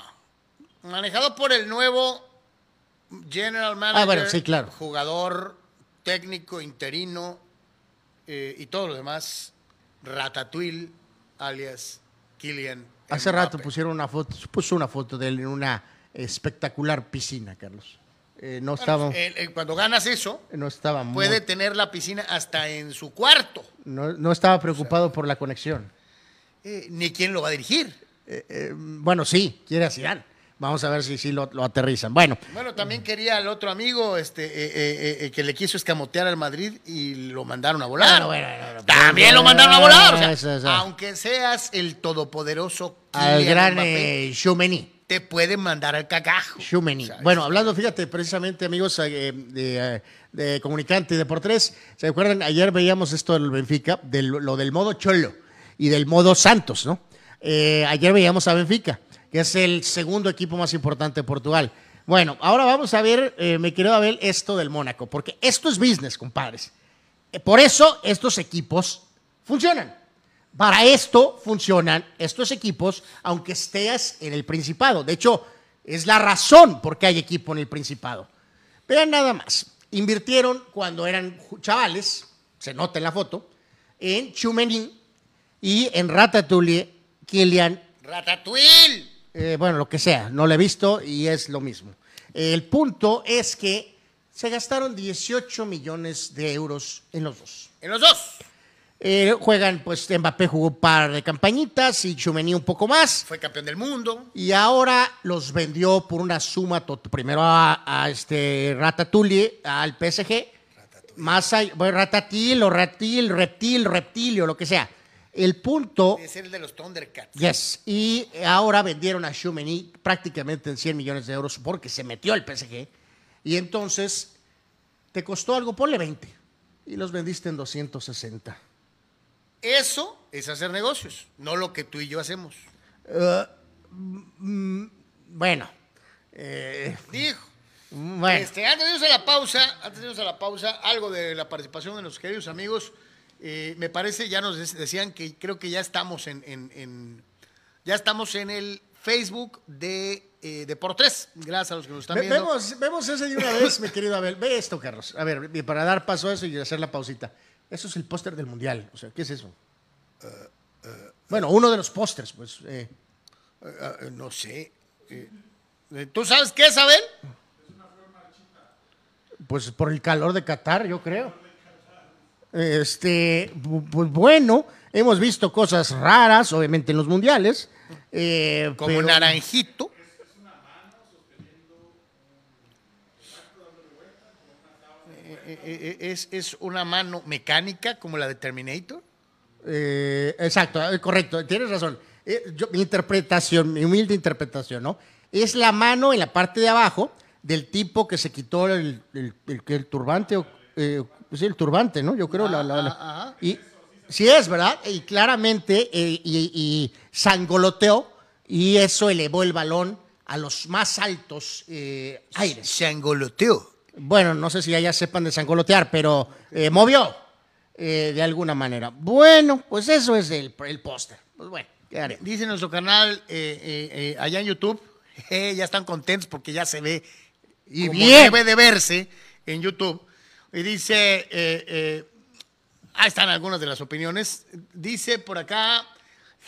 manejado por el nuevo general manager, ah, bueno, sí, claro. jugador, técnico, interino eh, y todo lo demás, Ratatouille, alias Kylian. Hace rato pusieron una foto, puso una foto de él en una espectacular piscina, Carlos. Eh, no estaba. cuando ganas eso, no estaba puede tener la piscina hasta en su cuarto. No, estaba preocupado por la conexión. Eh, ni quién lo va a dirigir. Eh, bueno, sí, quiere Zidane. Vamos a ver si, si lo, aterrizan. Bueno. Bueno, también quería al otro amigo este, que le quiso escamotear al Madrid y lo mandaron a volar. también lo mandaron a volar. aunque seas el todopoderoso. Al gran te pueden mandar al cagajo. Shumeni. bueno, hablando, fíjate, precisamente, amigos eh, de, de, Comunicante de por tres, ¿se acuerdan? Ayer veíamos esto del Benfica, de lo del modo Cholo y del modo Santos, ¿no? Eh, ayer veíamos a Benfica, que es el segundo equipo más importante de Portugal. Bueno, ahora vamos a ver, eh, me quiero ver esto del Mónaco, porque esto es business, compadres. por eso estos equipos funcionan. Para esto funcionan estos equipos, aunque estés en el Principado. De hecho, es la razón por qué hay equipo en el Principado. Vean nada más. Invirtieron cuando eran chavales, se nota en la foto, en Chumení y en Ratatouille, Kilian. ¡Ratatouille! Eh, bueno, lo que sea, no lo he visto y es lo mismo. El punto es que se gastaron 18 millones de euros en los dos. ¿En los dos? Eh, juegan, pues Mbappé jugó un par de campañitas y Chumení un poco más. Fue campeón del mundo. Y ahora los vendió por una suma, primero a, este Ratatouille, al PSG, más a, Ratatil o Ratil, Reptil, Reptilio, lo que sea. El punto. Es el de los Thundercats. Yes. Y ahora vendieron a Chumení prácticamente en 100 millones de euros porque se metió al PSG. Y entonces te costó algo, ponle 20. Y los vendiste en 260. Eso es hacer negocios, no lo que tú y yo hacemos. Uh, mm, bueno. Eh, Dijo. Bueno. Este, antes de irnos a la pausa, antes de irnos a la pausa, algo de la participación de los queridos amigos. Eh, me parece, ya nos decían que creo que ya estamos en, ya estamos en el Facebook de, eh, de Por Tres. Gracias a los que nos están viendo. Vemos, vemos ese de una vez, mi querido Abel. Ve esto, Carlos. A ver, para dar paso a eso y hacer la pausita. Eso es el póster del mundial. O sea, ¿qué es eso? Bueno, uno de los pósters, pues. Eh. Eh, no sé. Eh, ¿Tú sabes qué es, Abel? Pues por el calor de Qatar, yo creo. Este, pues bueno, hemos visto cosas raras, obviamente en los mundiales. Como naranjito. Eh, eh, eh, es, es una mano mecánica como la de Terminator. Exacto, correcto, tienes razón. mi interpretación, mi humilde interpretación, ¿no? Es la mano en la parte de abajo del tipo que se quitó el, el, turbante, pues el turbante, ¿no? Yo creo. la, Y sí es, ¿verdad? Y claramente, y, y, sangoloteó, y eso elevó el balón a los más altos aires. Sangoloteó bueno, no sé si allá sepan desangolotear, pero eh, movió eh, de alguna manera. Bueno, pues eso es el, el póster. Pues bueno, ¿qué Dice nuestro canal eh, allá en YouTube, [laughs] ya están contentos porque ya se ve y bien. debe de verse en YouTube. Y dice, ahí están algunas de las opiniones. Dice por acá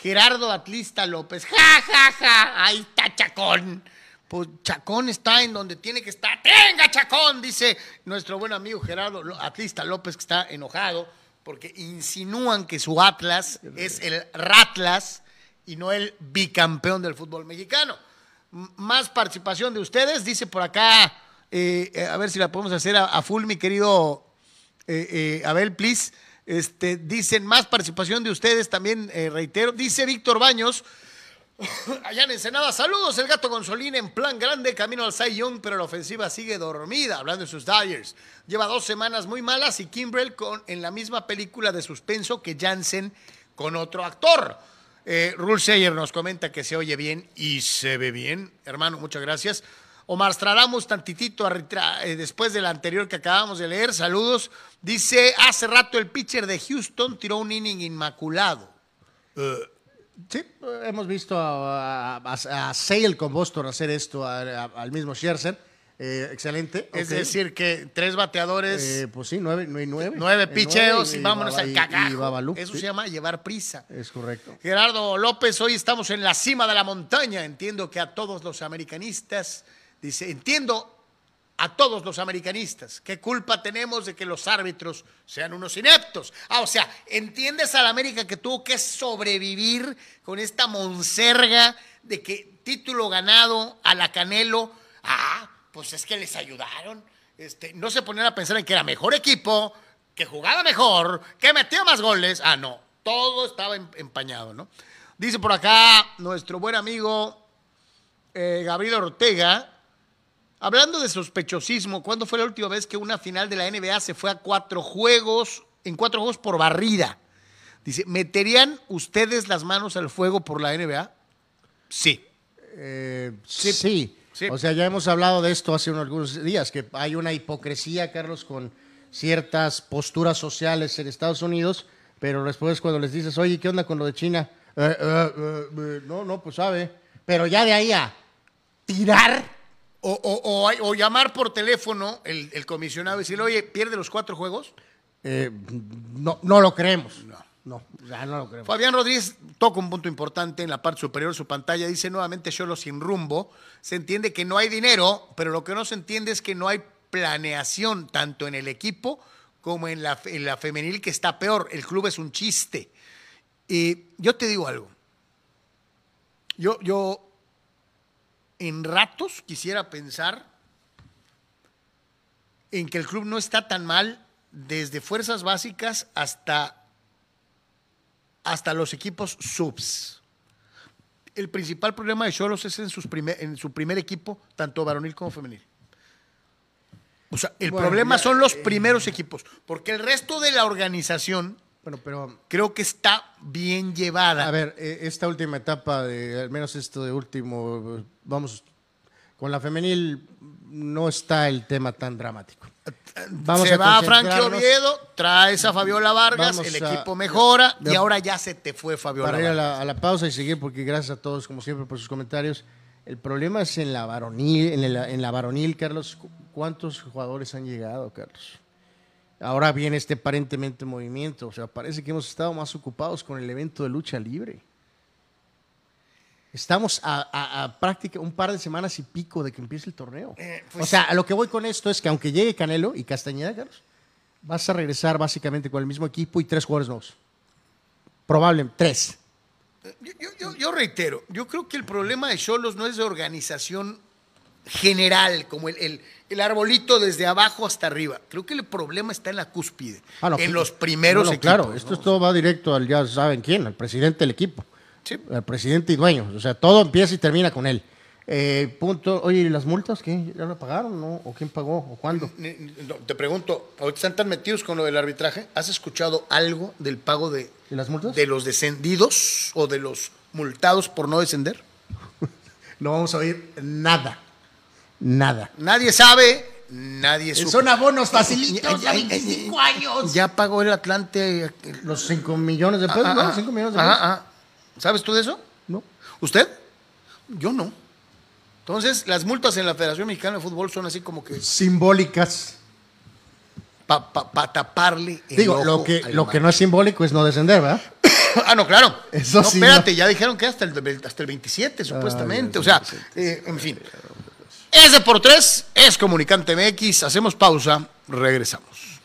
Gerardo Atlista López, ja, ja, ja, ahí está Chacón pues Chacón está en donde tiene que estar. ¡Tenga, Chacón! Dice nuestro buen amigo Gerardo Atlista López, que está enojado porque insinúan que su Atlas es el Ratlas y no el bicampeón del fútbol mexicano. más participación de ustedes, dice por acá, eh, eh, a ver si la podemos hacer a, full, mi querido eh, Abel, please. Este, dicen más participación de ustedes también, reitero. Dice Víctor Baños, Allá en Ensenada, saludos, el gato Gonzolín en plan grande, camino al Cy Young, pero la ofensiva sigue dormida, hablando de sus Dyers. Lleva dos semanas muy malas y Kimbrell con, en la misma película de suspenso que Jansen con otro actor. Eh, Rule Sayer nos comenta que se oye bien y se ve bien. Hermano, muchas gracias. Omar Stradamus, tantitito eh, después del anterior que acabamos de leer, saludos. Dice, hace rato el pitcher de Houston tiró un inning inmaculado. Uh, Sí, hemos visto a, Sale con Boston hacer esto, al mismo Scherzer. Eh, excelente. Es decir, que tres bateadores. Eh, pues sí, nueve, nueve. Nueve picheos y, vámonos al cagajo. Eso se llama llevar prisa. Es correcto. Gerardo López, hoy estamos en la cima de la montaña. Entiendo que a todos los americanistas, dice, entiendo a todos los americanistas. ¿Qué culpa tenemos de que los árbitros sean unos ineptos? Ah, o sea, ¿entiendes a la América que tuvo que sobrevivir con esta monserga de que título ganado a la Canelo? Ah, pues es que les ayudaron. Este, no se ponían a pensar en que era mejor equipo, que jugaba mejor, que metía más goles. Ah, no, todo estaba em-, empañado, ¿no? Dice por acá nuestro buen amigo eh, Gabriel Ortega, Hablando de sospechosismo, ¿cuándo fue la última vez que una final de la NBA se fue a cuatro juegos, en cuatro juegos por barrida? Dice, ¿meterían ustedes las manos al fuego por la NBA? Sí. Eh, sí. sí. O sea, ya hemos hablado de esto hace unos algunos días, que hay una hipocresía, Carlos, con ciertas posturas sociales en Estados Unidos, pero después cuando les dices, oye, ¿qué onda con lo de China? Eh, eh, no, no, pues sabe. Pero ya de ahí a tirar o, llamar por teléfono el, comisionado y decirle, oye, ¿pierde los cuatro juegos? Eh, no, no lo creemos. No. No, ya no lo creemos. Fabián Rodríguez toca un punto importante en la parte superior de su pantalla. Dice nuevamente Cholo sin rumbo. Se entiende que no hay dinero, pero lo que no se entiende es que no hay planeación tanto en el equipo como en la, en la femenil, que está peor. El club es un chiste. Y yo te digo algo. Yo, yo en ratos quisiera pensar en que el club no está tan mal desde fuerzas básicas hasta, hasta los equipos subs. El principal problema de Cholos es en, sus en su primer equipo, tanto varonil como femenil. O sea, el problema son los eh, primeros equipos, porque el resto de la organización bueno, pero creo que está bien llevada. A ver, eh, esta última etapa, de, al menos esto de último, vamos, con la femenil no está el tema tan dramático. Vamos se a va a Frankie Oviedo, traes a Fabiola Vargas, el equipo mejora y ahora ya se te fue Fabiola Para ir a la, pausa y seguir, porque gracias a todos, como siempre, por sus comentarios. El problema es en la varonil, en, en la varonil, Carlos. ¿Cuántos jugadores han llegado, Carlos? Ahora viene este aparentemente movimiento. O sea, parece que hemos estado más ocupados con el evento de lucha libre. Estamos a, práctica un par de semanas y pico de que empiece el torneo. Eh, pues o sea, a lo que voy con esto es que aunque llegue Canelo y Castañeda, Carlos, vas a regresar básicamente con el mismo equipo y tres jugadores nuevos. Probablemente, tres. Yo, reitero, yo creo que el problema de Cholos no es de organización general, como el, el, arbolito desde abajo hasta arriba. Creo que el problema está en la cúspide, ah, en los primeros equipos. Claro, esto todo va directo al ya saben quién, al presidente del equipo. El presidente y dueño. O sea, todo empieza y termina con él. Eh, punto. Oye, ¿y las multas qué? ¿Ya lo pagaron? ¿no? ¿O quién pagó? ¿O cuándo? te pregunto, ahorita están tan metidos con lo del arbitraje. ¿Has escuchado algo del pago de, ¿De las multas? De los descendidos o de los multados por no descender? [laughs] no vamos a oír nada. Nada. Nadie sabe, nadie supo. Son abonos facilitos ya, 25 años. Ya pagó el Atlante los 5 millones de pesos, ah, ¿no? 5 millones de pesos. ¿Sabes tú de eso? No. ¿Usted? Yo no. Entonces, las multas en la Federación Mexicana de Fútbol son así como que. Simbólicas. Para taparle. El Digo, lo, que, lo que no es simbólico es no descender, ¿verdad? [coughs] ah, no, claro. Eso no, Espérate, ya dijeron que hasta el, hasta el 27, supuestamente. o sea, eh, en fin. De por tres, es Comunicante MX. Hacemos pausa, regresamos.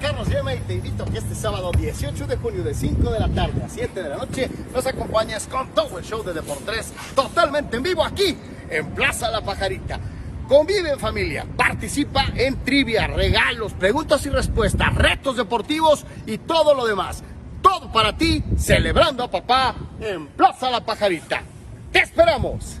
Carlos Yema y te invito a que este sábado 18 de junio de 5 de la tarde a 7 de la noche nos acompañes con todo el show de Deportes totalmente en vivo aquí en Plaza La Pajarita. Convive en familia, participa en trivia, regalos, preguntas y respuestas, retos deportivos y todo lo demás. Todo para ti, celebrando a papá en Plaza La Pajarita. ¡Te esperamos!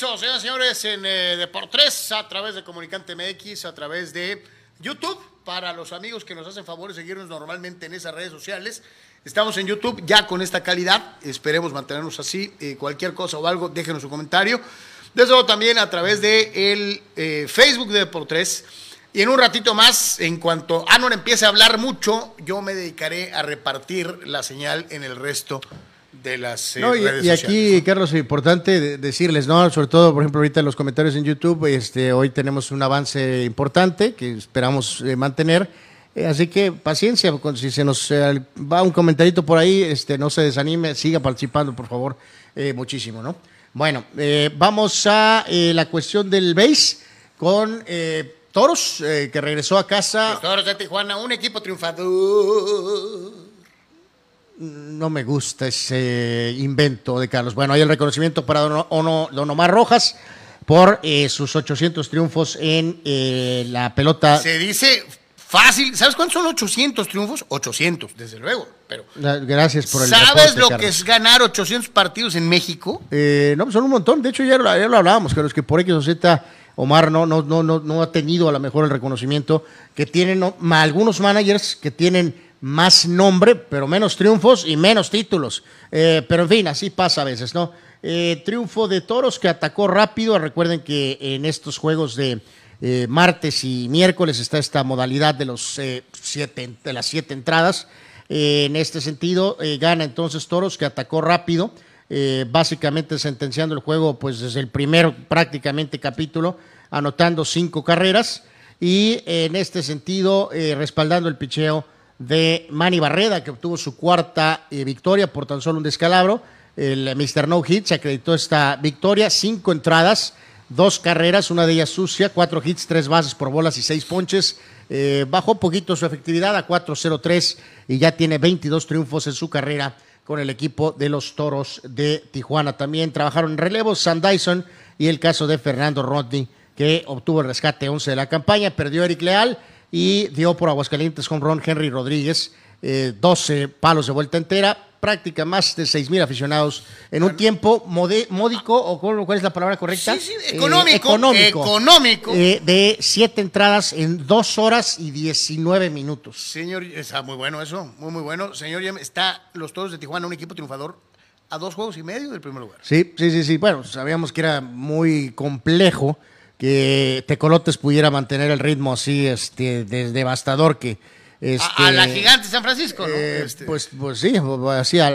De regreso, señoras y señores, en eh, Deportes, a través de Comunicante MX, a través de YouTube, para los amigos que nos hacen favor de seguirnos normalmente en esas redes sociales. Estamos en YouTube ya con esta calidad, esperemos mantenernos así. Eh, cualquier cosa o algo, déjenos su comentario. Desde luego también a través de el eh, Facebook de Deportes. Y en un ratito más, en cuanto Anor empiece a hablar mucho, yo me dedicaré a repartir la señal en el resto de las eh, No, y, redes y sociales. aquí, Carlos, es importante de- decirles, ¿no? Sobre todo, por ejemplo, ahorita en los comentarios en YouTube, este, hoy tenemos un avance importante que esperamos eh, mantener. Eh, así que paciencia, con- si se nos eh, va un comentarito por ahí, este, no se desanime, siga participando, por favor, eh, muchísimo, ¿no? Bueno, eh, vamos a eh, la cuestión del base con eh, Toros, eh, que regresó a casa. Los Toros de Tijuana, un equipo triunfador. No me gusta ese invento de Carlos. Bueno, hay el reconocimiento para Don, Don Omar Rojas por eh, sus 800 triunfos en eh, la pelota. Se dice fácil. ¿Sabes cuántos son 800 triunfos? 800, desde luego. Pero Gracias por el ¿sabes reporte, lo Carlos. que es ganar 800 partidos en México? Eh, no, son un montón. De hecho, ya lo, ya lo hablábamos, Carlos, que por X o Z Omar no, no, no, no, no ha tenido a lo mejor el reconocimiento que tienen no, algunos managers que tienen más nombre, pero menos triunfos y menos títulos. Eh, pero en fin, así pasa a veces, ¿no? Eh, triunfo de Toros que atacó rápido. Recuerden que en estos juegos de eh, martes y miércoles está esta modalidad de, los, siete, de las siete entradas. En este sentido, gana entonces Toros que atacó rápido básicamente sentenciando el juego pues desde el primer prácticamente capítulo, anotando cinco carreras y en este sentido respaldando el picheo de Manny Barreda, que obtuvo su cuarta eh, victoria por tan solo un descalabro. El eh, Mr. No Hit se acreditó esta victoria, cinco entradas, dos carreras, una de ellas sucia, cuatro hits, tres bases por bolas y seis ponches. Eh, bajó poquito su efectividad a 4.03 y ya tiene 22 triunfos en su carrera con el equipo de los Toros de Tijuana. También trabajaron en relevos Sam Dyson y el caso de Fernando Rodney, que obtuvo el rescate 11 de la campaña, perdió Eric Leal y dio por Aguascalientes home run Henry Rodríguez, eh, 12 palos de vuelta entera. práctica más de 6 mil aficionados en un tiempo mode- módico, o cuál es la palabra correcta? Sí, sí, Eh, económico, económico. económico. Eh, de 7 entradas en 2 horas y 19 minutos. Señor, está muy bueno eso, muy, muy bueno. Señor, está los Toros de Tijuana, un equipo triunfador, a dos juegos y medio del primer lugar. Sí, sí, sí, sí. Bueno, sabíamos que era muy complejo que Tecolotes pudiera mantener el ritmo así, este, de- devastador que... Este, A, a la gigante San Francisco, ¿no? Eh, Este, Pues, pues sí, así a,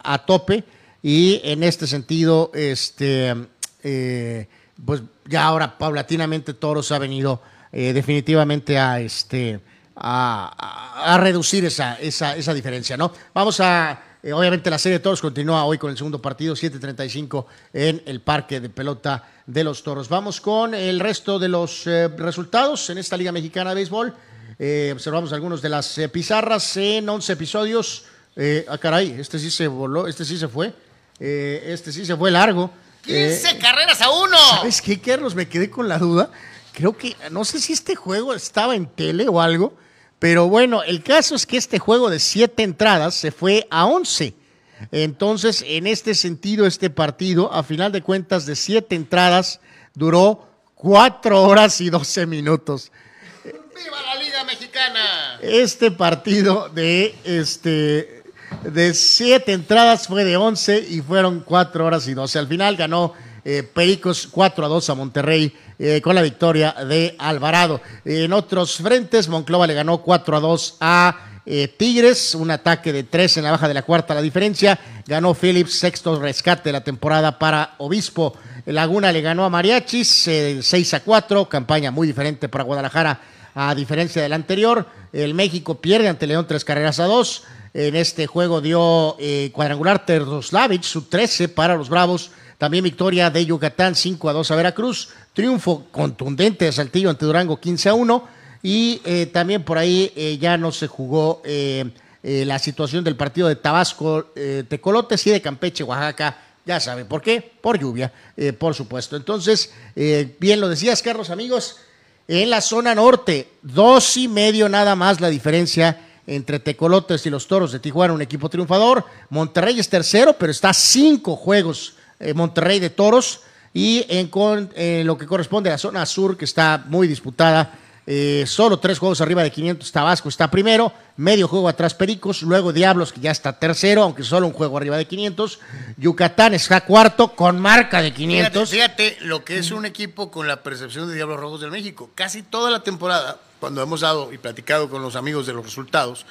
a- a tope. Y en este sentido, este, eh, pues ya ahora paulatinamente Toros ha venido eh, definitivamente a, este, a reducir esa, esa, esa diferencia, ¿no? Vamos a, eh, obviamente la serie de Toros continúa hoy con el segundo partido, 7.35 en el Parque de Pelota de los Toros. Vamos con el resto de los eh, resultados en esta Liga Mexicana de Béisbol. Eh, observamos algunos de las eh, pizarras en 11 episodios. Eh, ah, caray, este sí se voló, este sí se fue. Eh, este sí se fue largo. 15 Eh, carreras a uno. ¿Sabes qué, Carlos? Me quedé con la duda. Creo que, no sé si este juego estaba en tele o algo, pero bueno, el caso es que este juego de siete entradas se fue a 11. Entonces, en este sentido, este partido, a final de cuentas, de siete entradas, duró cuatro horas y 12 minutos. ¡Viva la Liga Mexicana! Este partido de este de siete entradas fue de 11 y fueron cuatro horas y 12. Al final ganó eh, Pericos 4 a 2 a Monterrey eh, con la victoria de Alvarado. En otros frentes, Monclova le ganó 4 a 2 a eh, Tigres, un ataque de 3 en la baja de la cuarta la diferencia. Ganó Phillips, sexto rescate de la temporada para Obispo. Laguna le ganó a Mariachis eh, 6 a 4, campaña muy diferente para Guadalajara a diferencia del anterior. El México pierde ante León tres carreras a dos. En este juego dio eh, cuadrangular Teroslavich, su 13 para los Bravos. También victoria de Yucatán 5 a 2 a Veracruz. Triunfo contundente de Saltillo ante Durango 15 a 1. Y eh, también por ahí eh, ya no se jugó eh, la situación del partido de Tabasco, Tecolotes y de Campeche, Oaxaca. Ya saben por qué, por lluvia, por supuesto. Entonces, bien lo decías, Carlos, amigos, en la zona norte, dos y medio nada más la diferencia entre Tecolotes y los Toros de Tijuana, un equipo triunfador. Monterrey es tercero, pero está cinco juegos Monterrey de Toros. Y en, con, en lo que corresponde a la zona sur, que está muy disputada, eh, solo tres juegos arriba de 500, Tabasco está primero, medio juego atrás Pericos, luego Diablos, que ya está tercero, aunque solo un juego arriba de 500. Yucatán está cuarto con marca de Fíjate, 500. fíjate lo que es un equipo con la percepción de Diablos Rojos del México. Casi toda la temporada, cuando hemos dado y platicado con los amigos de los resultados,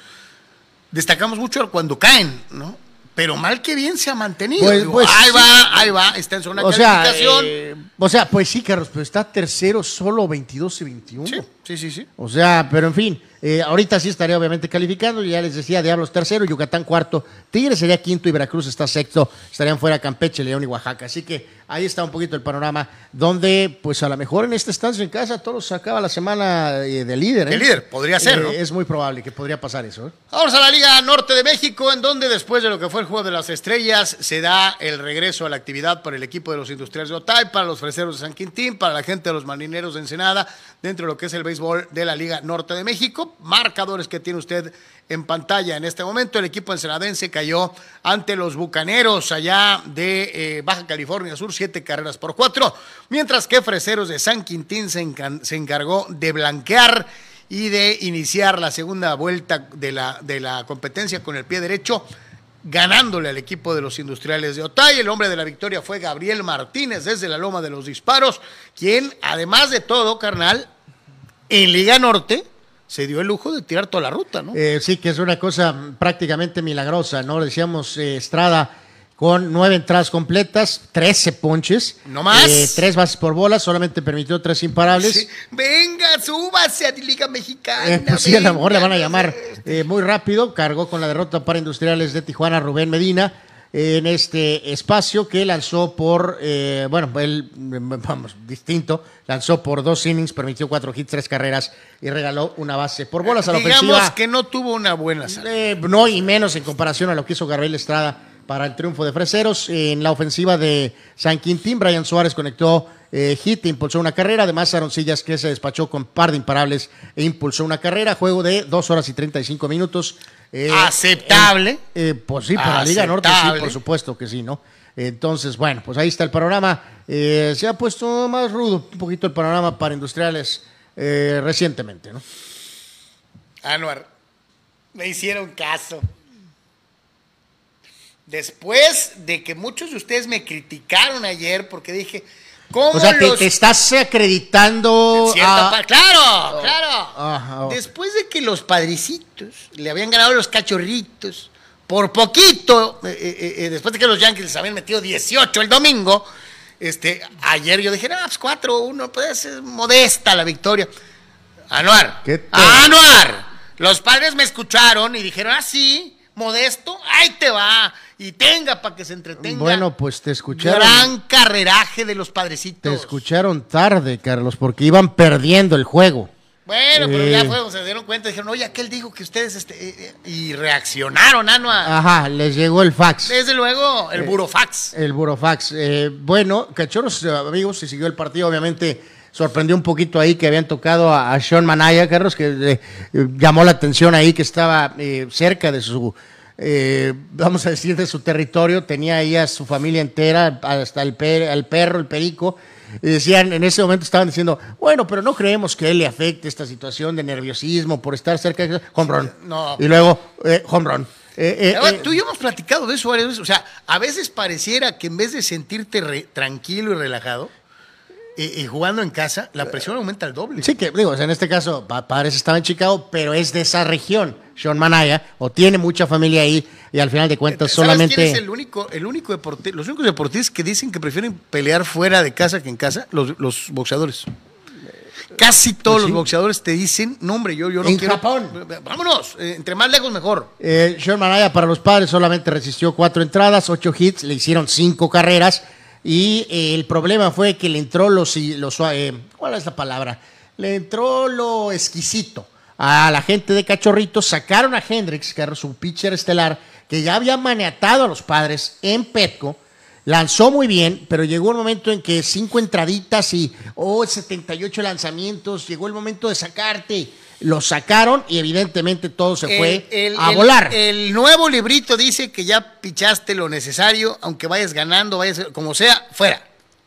destacamos mucho cuando caen, ¿no? Pero mal que bien se ha mantenido. Pues- Digo, pues ahí sí. va, ahí va, está en zona O de sea, calificación. eh, o sea, pues sí, Carlos, pero está tercero solo 22 y 21. sí, sí, sí, sí. O sea, pero en fin, eh, ahorita sí estaría obviamente calificando. Ya les decía, Diablos tercero, Yucatán cuarto, Tigres sería quinto y Veracruz está sexto. Estarían fuera Campeche, León y Oaxaca. Así que ahí está un poquito el panorama donde, pues a lo mejor en esta estancia en casa todos acaba la semana eh, de líder. ¿eh? De líder, podría ser, Eh, ¿no? Es muy probable que podría pasar eso. Vamos a la Liga Norte de México, en donde después de lo que fue el Juego de las Estrellas, se da el regreso a la actividad para el equipo de los industriales de Otay, para los freseros de San Quintín, para la gente de los marineros de Ensenada, dentro de lo que es el de la Liga Norte de México. Marcadores que tiene usted en pantalla en este momento. El equipo ensenadense cayó ante los bucaneros allá de eh, Baja California Sur, siete carreras por cuatro, mientras que Freseros de San Quintín se, encargó de blanquear y de iniciar la segunda vuelta de la competencia con el pie derecho, ganándole al equipo de los industriales de Otay. El hombre de la victoria fue Gabriel Martínez desde la Loma de los Disparos, quien, además de todo, carnal, en Liga Norte se dio el lujo de tirar toda la ruta, ¿no? Eh, sí, que es una cosa prácticamente milagrosa, ¿no? Decíamos eh, Estrada con nueve entradas completas, 13 ponches. No más. eh, tres bases por bola, solamente permitió tres imparables. Sí. Venga, súbase a Liga Mexicana. Eh, pues sí, a lo mejor le van a llamar eh, muy rápido. Cargó con la derrota para Industriales de Tijuana Rubén Medina en este espacio que lanzó por, eh, bueno, él, eh, [laughs] vamos, distinto, lanzó por dos innings, permitió cuatro hits, tres carreras y regaló una base por bolas a la Digamos ofensiva. que no tuvo una buena salida. Eh, no, y menos en comparación a lo que hizo Gabriel Estrada para el triunfo de Freseros. En la ofensiva de San Quintín, Brian Suárez conectó eh, hit, e impulsó una carrera. Además, Aaron Sillas que se despachó con par de imparables e impulsó una carrera. Juego de 2 horas y 35 minutos. Eh, Aceptable. eh, eh, pues sí, para la Liga Norte sí, Aceptable. por supuesto que sí, ¿no? Entonces, bueno, pues ahí está el panorama. Eh, se ha puesto más rudo un poquito el panorama para industriales recientemente, ¿no? Anuar, me hicieron caso. Después de que muchos de ustedes me criticaron ayer porque dije, ¿cómo O sea, te, los te estás acreditando a- pa- claro, claro. Ajá. Después de que los padricitos le habían ganado los cachorritos por poquito, eh, eh, eh, después de que los Yankees les habían metido 18 el domingo, este, ayer yo dije, ah, pues 4-1, pues es modesta la victoria. Anuar, ¿Qué te- Anuar, los padres me escucharon y dijeron, ah, sí, modesto, ahí te va, y tenga para que se entretenga. Bueno, pues te escucharon. Gran carreraje de los padrecitos. Te escucharon tarde, Carlos, porque iban perdiendo el juego. Bueno, pero Eh. ya fue, se dieron cuenta, dijeron, oye, aquel dijo que ustedes, este, eh, eh", y reaccionaron, Anua. Ajá, les llegó el fax. Desde luego, Eh, el burofax. El burofax. Eh, bueno, cachorros, eh, amigos, se siguió el partido, obviamente sorprendió un poquito ahí que habían tocado a, a Sean Manaya, Carlos, que eh, llamó la atención ahí que estaba eh, cerca de su, eh, vamos a decir, de su territorio, tenía ahí a su familia entera, hasta el, per- al perro, el perico. Y decían, en ese momento estaban diciendo, bueno, pero no creemos que él le afecte esta situación de nerviosismo por estar cerca de home run. No. Y luego, eh, home run. Eh, eh, eh, Tú y yo hemos platicado de eso varias veces. O sea, a veces pareciera que en vez de sentirte re- tranquilo y relajado, eh, eh, jugando en casa, la presión aumenta al doble. Sí, que digo, o sea, en este caso, pa- Padres estaba en Chicago, pero es de esa región, Sean Manaya, o tiene mucha familia ahí, y al final de cuentas ¿Sabes solamente... quién es el único, el único deporte, los únicos deportistas que dicen que prefieren pelear fuera de casa que en casa? Los, los boxeadores. Casi todos Pues sí. los boxeadores te dicen, no hombre, yo, yo no En quiero. Japón. Vámonos, eh, entre más lejos mejor. Eh, Sean Manaya para los padres solamente resistió cuatro entradas, ocho hits, le hicieron cinco carreras, y eh, el problema fue que le entró los... los eh, ¿Cuál es la palabra? Le entró lo exquisito a la gente de Cachorritos, sacaron a Hendricks, que era su pitcher estelar, que ya había maniatado a los padres en Petco, lanzó muy bien, pero llegó un momento en que cinco entraditas y oh, 78 lanzamientos, llegó el momento de sacarte. Lo sacaron y evidentemente todo se fue El- a el- volar. El nuevo librito dice que ya pichaste lo necesario, aunque vayas ganando, vayas como sea, fuera.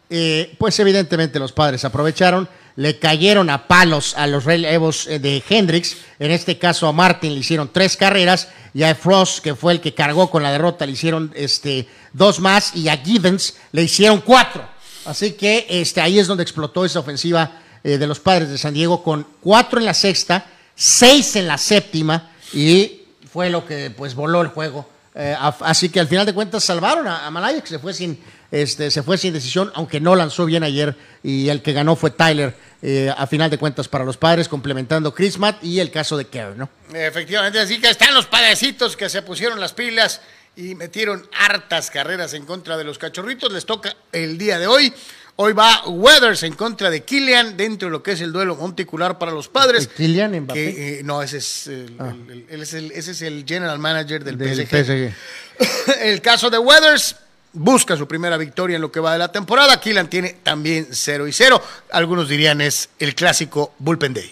Eh, pues evidentemente los padres aprovecharon, le cayeron a palos a los relevos eh, de Hendrix. En este caso a Martin le hicieron tres carreras y a Frost, que fue el que cargó con la derrota, le hicieron este, dos más y a Gibbons le hicieron cuatro. Así que este, ahí es donde explotó esa ofensiva eh, de los padres de San Diego con cuatro en la sexta, seis en la séptima y fue lo que pues voló el juego. Eh, así que al final de cuentas salvaron a, a Malaya, que se fue sin este, se fue sin decisión, aunque no lanzó bien ayer y el que ganó fue Tyler, eh, a final de cuentas para los padres, complementando Chris Matt y el caso de Kerr, ¿no? Efectivamente, así que están los padrecitos que se pusieron las pilas y metieron hartas carreras en contra de los cachorritos. Les toca el día de hoy. Hoy va Weathers en contra de Killian dentro de lo que es el duelo monticular para los padres. Kylian Mbappé. Que, eh, no, ese es el, el- el- ese es el general manager del, Del PSG. PSG. [laughs] el caso de Weathers busca su primera victoria en lo que va de la temporada. Killian tiene también 0 y 0. Algunos dirían es el clásico Bullpen Day.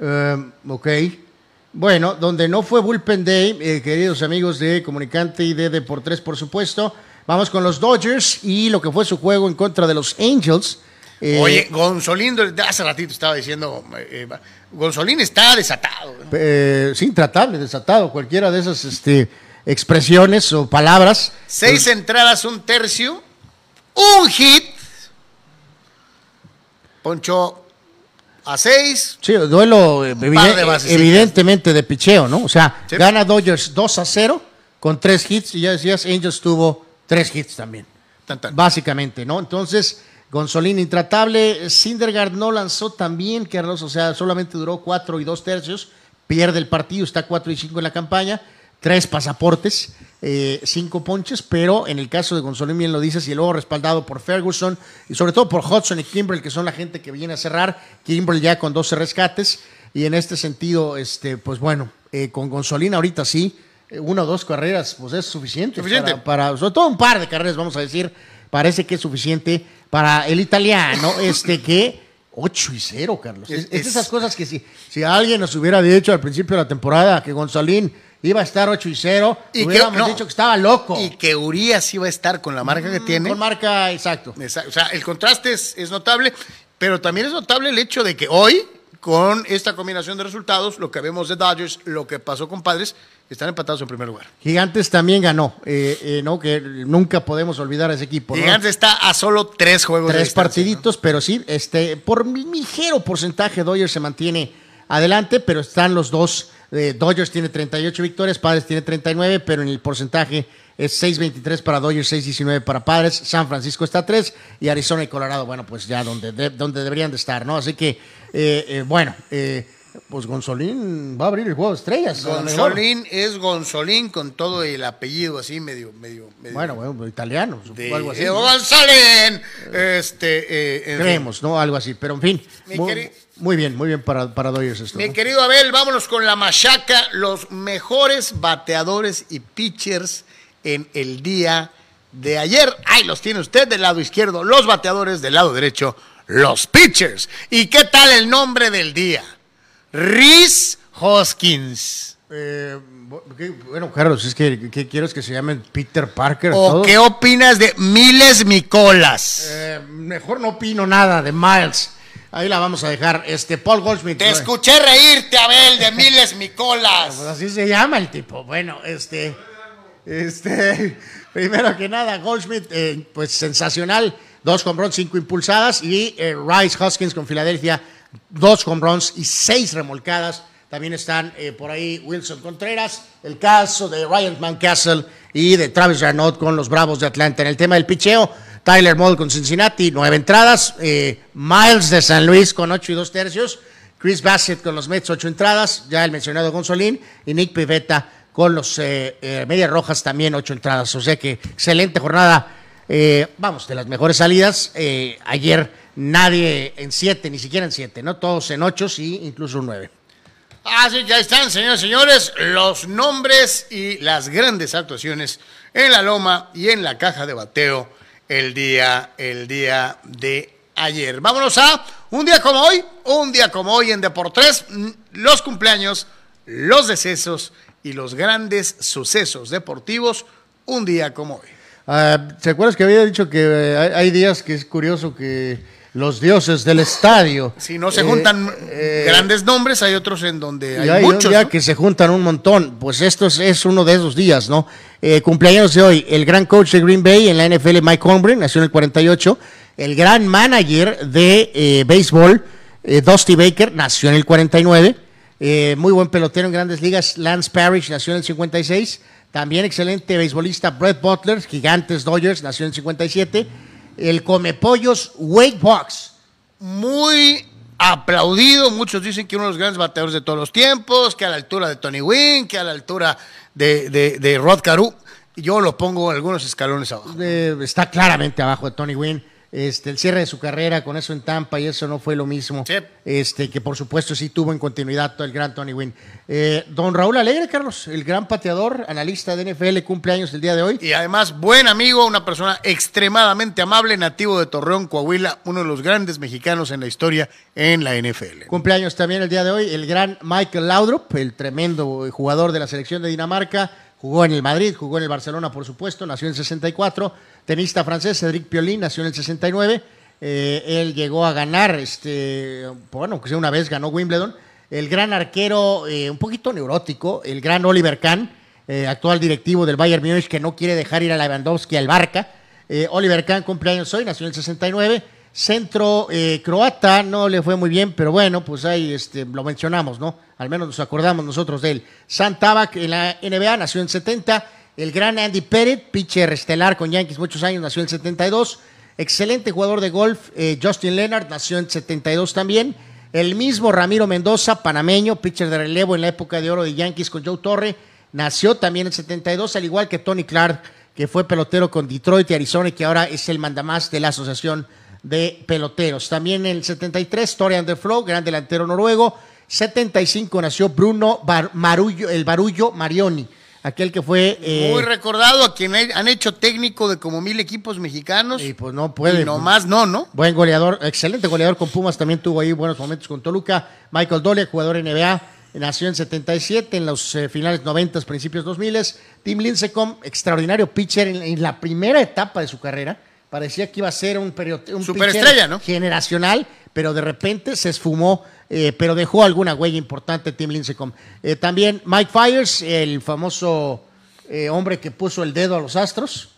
Eh, ok. Bueno, donde no fue Bullpen Day, eh, queridos amigos de Comunicante y de Deportes, por supuesto, vamos con los Dodgers y lo que fue su juego en contra de los Angels. Eh, Oye, Gonzolín, hace ratito estaba diciendo, eh, eh, Gonzolín está desatado. eh, sí, intratable, desatado, cualquiera de esas este, expresiones o palabras. Seis entradas, un tercio, un hit. Poncho a seis. Sí, duelo eh, de evidentemente de picheo, ¿no? O sea, Sí. gana Dodgers 2 a 0 con tres hits y ya decías, Angels tuvo tres hits también. Tan, tan. Básicamente, ¿no? Entonces, Gonzolín intratable, Syndergaard no lanzó tan bien, Carlos, o sea, solamente duró cuatro y dos tercios, pierde el partido, está cuatro y cinco en la campaña, tres pasaportes, eh, cinco ponches, pero en el caso de Gonzolín, bien lo dices, y luego respaldado por Ferguson y sobre todo por Hudson y Kimbrell, que son la gente que viene a cerrar, Kimbrell ya con 12 rescates, y en este sentido, este, pues bueno, eh, con Gonzolín ahorita sí, una o dos carreras, pues es suficiente. Suficiente. Para, para- sobre todo un par de carreras, vamos a decir, parece que es suficiente para el italiano, [laughs] este que 8 y 0, Carlos. Es, esas cosas que si, si alguien nos hubiera dicho al principio de la temporada que Gonzalín iba a estar 8 y 0, Y que- no. dicho que estaba loco. Y que Urias iba a estar con la marca que tiene. Con marca, exacto. Exacto. O sea, el contraste es, es notable, pero también es notable el hecho de que hoy, con esta combinación de resultados, lo que vemos de Dodgers, lo que pasó con Padres, están empatados en primer lugar. Gigantes también ganó, eh, eh, ¿no? Que nunca podemos olvidar a ese equipo. ¿no? Gigantes está a solo tres juegos Tres partiditos, pero sí, este, por ligero porcentaje, Dodgers se mantiene adelante, pero están los dos. eh, Dodgers tiene 38 victorias, Padres tiene 39, pero en el porcentaje es 6-23 para Dodgers, 6-19 para Padres. San Francisco está a 3 y Arizona y Colorado, bueno, pues ya donde, de- donde deberían de estar, ¿no? Así que, eh, eh, bueno, eh, pues Gonzolín va a abrir el juego de estrellas. Gonzolín es Gonzolín con todo el apellido así medio, medio, medio Bueno, bueno, italiano, de- algo así. Gonzolín. Este, eh, en fin. Creemos, ¿no? Algo así, pero en fin. Muy, queri- muy bien, muy bien para, para Dodgers esto. Mi ¿no? querido Abel, vámonos con la machaca. Los mejores bateadores y pitchers en el día de ayer. Ahí los tiene usted del lado izquierdo, los bateadores del lado derecho, los pitchers. ¿Y qué tal el nombre del día? Reese Hoskins. Eh, bu- ¿qué- bueno, Carlos, es que ¿qué quiero es que se llamen Peter Parker. ¿O qué opinas de Miles Micolas? Eh, mejor no opino nada de Miles. Ahí la vamos a dejar. Este Paul Goldschmidt. Te escuché reírte, Abel, de Miles pues Micolas. así se llama el tipo. Bueno, este. Este. [laughs] Primero que nada, Goldschmidt, eh, pues sensacional. Dos home runs, cinco impulsadas. Y Rice Hoskins con Filadelfia, dos home runs y seis remolcadas. También están eh, por ahí Wilson Contreras, el caso de Ryan Mancastle y de Travis Renaud con los Bravos de Atlanta. En el tema del picheo, Tyler Moll con Cincinnati, nueve entradas. eh, Miles de San Luis con ocho y dos tercios. Chris Bassett con los Mets, ocho entradas. Ya el mencionado Gonzolín. Y Nick Pivetta con los eh, Medias Rojas también ocho entradas. O sea que excelente jornada. Vamos, de las mejores salidas. Ayer nadie en siete, ni siquiera en siete, ¿no? Todos en ocho, sí, incluso un nueve. Así que ahí están, señores y señores, los nombres y las grandes actuaciones en la loma y en la caja de bateo el día, el día de ayer. Vámonos a un día como hoy, un día como hoy en Deportes, mm, los cumpleaños, los decesos y los grandes sucesos deportivos, un día como hoy. Ah, ¿Se acuerdas que había dicho que eh, hay, hay días que es curioso que los dioses del estadio. Si no se eh, juntan eh, grandes nombres, hay otros en donde hay, hay muchos. ¿no? que se juntan un montón. Pues esto es, es uno de esos días, ¿no? Eh, cumpleaños de hoy, el gran coach de Green Bay en la NFL, Mike Holmgren, nació en el 48. El gran manager de eh, béisbol, eh, Dusty Baker, nació en el 49. Eh, muy buen pelotero en grandes ligas, Lance Parrish, nació en el 56. También excelente beisbolista, Brett Butler, Gigantes Dodgers, nació en el 57. El comepollos Wade Box, muy aplaudido. Muchos dicen que uno de los grandes bateadores de todos los tiempos, que a la altura de Tony Wynn, que a la altura de, de, de Rod Carew. Yo lo pongo algunos escalones abajo. eh, está claramente abajo de Tony Wynn. Este, el cierre de su carrera con eso en Tampa y eso no fue lo mismo. Sí. Este, que por supuesto sí tuvo en continuidad todo el gran Tony Wynn. Eh, don Raúl Alegre, Carlos, el gran pateador, analista de NFL, cumpleaños el día de hoy. Y además, buen amigo, una persona extremadamente amable, nativo de Torreón, Coahuila, uno de los grandes mexicanos en la historia en la NFL. Cumpleaños también el día de hoy el gran Michael Laudrup, el tremendo jugador de la selección de Dinamarca. Jugó en el Madrid, jugó en el Barcelona, por supuesto, nació en el 64. Tenista francés, Cédric Piolín, nació en el 69. Eh, él llegó a ganar, este, bueno, que sea una vez ganó Wimbledon. El gran arquero, eh, un poquito neurótico, el gran Oliver Kahn, eh, actual directivo del Bayern Múnich, que no quiere dejar ir a Lewandowski al Barca. Oliver Kahn cumpleaños hoy, nació en el 69. Centro croata no le fue muy bien, pero bueno, pues ahí este, lo mencionamos, ¿no? Al menos nos acordamos nosotros de él. Sam Tabak en la NBA nació en 70. El gran Andy Pettit, pitcher estelar con Yankees muchos años, nació en 72. Excelente jugador de golf, eh, Justin Leonard, nació en 72 también. El mismo Ramiro Mendoza, panameño, pitcher de relevo en la época de oro de Yankees con Joe Torre, nació también en 72, al igual que Tony Clark, que fue pelotero con Detroit y Arizona y que ahora es el mandamás de la Asociación de Peloteros. También en el 73, Torian de Flo, gran delantero noruego. 75 nació Bruno Marullo, el Barullo Marioni, aquel que fue... eh, Muy recordado, a quien han hecho técnico de como mil equipos mexicanos. y pues no puede. Y nomás no, ¿no? Buen goleador, excelente goleador con Pumas, también tuvo ahí buenos momentos con Toluca. Michael Dole, jugador NBA, nació en 77, en los eh, finales 90, principios 2000. Tim Lincecum, extraordinario pitcher en, en la primera etapa de su carrera. Parecía que iba a ser un, un Superestrella, ¿no? generacional, pero de repente se esfumó, eh, pero dejó alguna huella importante Tim Lincecum. Eh, también Mike Fires, el famoso eh, hombre que puso el dedo a los Astros.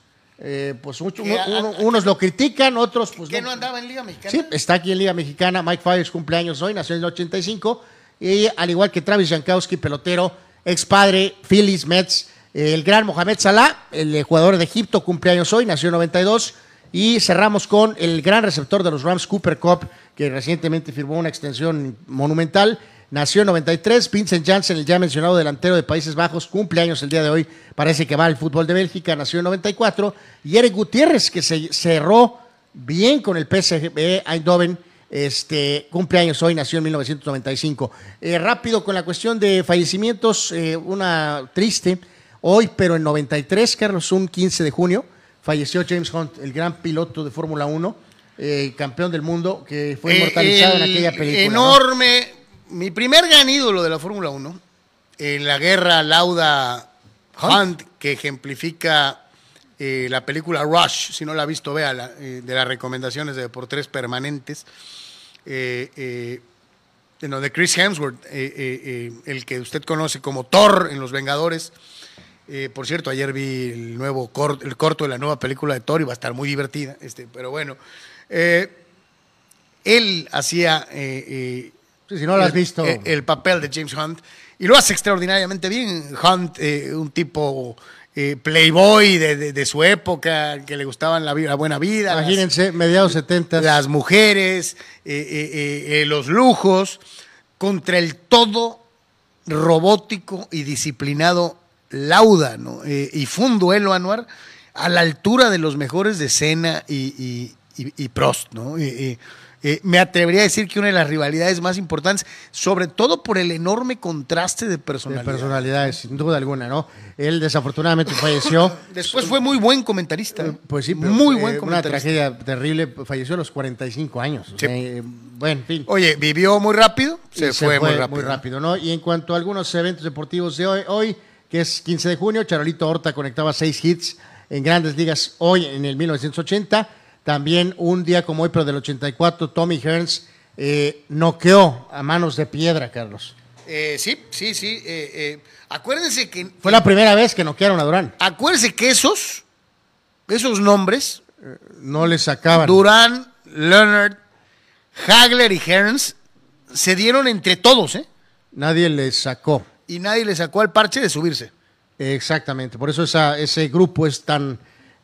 Pues mucho- Que uno- unos lo critican, otros pues ¿Qué no andaba en Liga Mexicana? Sí, está aquí en Liga Mexicana. Mike Fires cumpleaños hoy, nació en el 85. Y al igual que Travis Jankowski, pelotero, ex padre, Phillies, Mets. El gran Mohamed Salah, el jugador de Egipto, cumpleaños hoy, nació en 92. Y cerramos con el gran receptor de los Rams, Cooper Cup, que recientemente firmó una extensión monumental. Nació en 93. Vincent Janssen, el ya mencionado delantero de Países Bajos, cumpleaños el día de hoy. Parece que va al fútbol de Bélgica, nació en 94. Y Eric Gutiérrez, que se cerró bien con el PSG Eindhoven. Este cumpleaños hoy, nació en 1995. Eh, rápido con la cuestión de fallecimientos, eh, una triste. Hoy, pero en 93, Carlos, un 15 de junio, falleció James Hunt, el gran piloto de Fórmula 1, eh, campeón del mundo, que fue Eh, inmortalizado en el aquella película. ¿no? Enorme. Mi primer gran ídolo de la Fórmula 1, en la guerra Lauda Hunt, que ejemplifica eh, la película Rush, si no la ha visto, véala, eh, de las recomendaciones de Deportes Permanentes. Eh, eh, no, de Chris Hemsworth, el que usted conoce como Thor en Los Vengadores. Por cierto, ayer vi el nuevo el corto de la nueva película de Thor y va a estar muy divertida, este, pero bueno. Eh, él hacía eh, eh, Sí, si no lo has el- visto. el, papel de James Hunt y lo hace extraordinariamente bien. Hunt, un tipo eh, playboy de, de- de su época, que le gustaban la, buena vida, las- Imagínense, mediados 70. las mujeres, eh, eh, los lujos, contra el todo robótico y disciplinado Lauda, ¿no? Y fue un duelo, Anuar, a la altura de los mejores de Senna y, y- y- y Prost, ¿no? Eh, eh, me atrevería a decir que una de las rivalidades más importantes, sobre todo por el enorme contraste de de personalidad. personalidades, sin duda alguna, ¿no? Él desafortunadamente falleció. [laughs] Después fue muy buen comentarista. ¿eh? Pues sí, pero muy eh, buen una comentarista. tragedia terrible. Falleció a los 45 años. Sí. Eh, bueno, en fin. Oye, vivió muy rápido, se, fue, muy rápido. ¿no? Y en cuanto a algunos eventos deportivos de hoy, hoy, que es 15 de junio, Charolito Horta conectaba seis hits en grandes ligas hoy en el 1980. También un día como hoy, pero del 84, Tommy Hearns eh, noqueó a manos de piedra, Carlos. Eh, sí, sí, sí. eh, eh, acuérdense que. Fue la primera vez que noquearon a Durán. Acuérdense que esos, esos nombres, No le sacaban. Durán, Leonard, Hagler y Hearns, se dieron entre todos, ¿eh? Nadie le sacó. Y nadie le sacó al parche de subirse. Exactamente, por eso esa- ese grupo es tan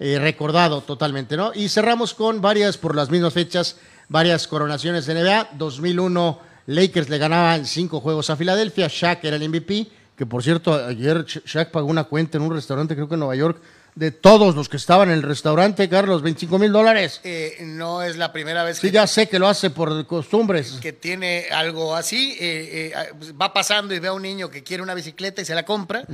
eh, recordado totalmente, ¿no? Y cerramos con varias, por las mismas fechas, varias coronaciones de NBA. 2001, Lakers le ganaban cinco juegos a Filadelfia, Shaq era el MVP, que por cierto, ayer Sha- Shaq pagó una cuenta en un restaurante, creo que en Nueva York, de todos los que estaban en el restaurante, Carlos, 25 mil dólares. Eh, no es la primera vez Sí, que, ya sé que lo hace por costumbres. que tiene algo así. eh, eh, pues, va pasando y ve a un niño que quiere una bicicleta y se la compra.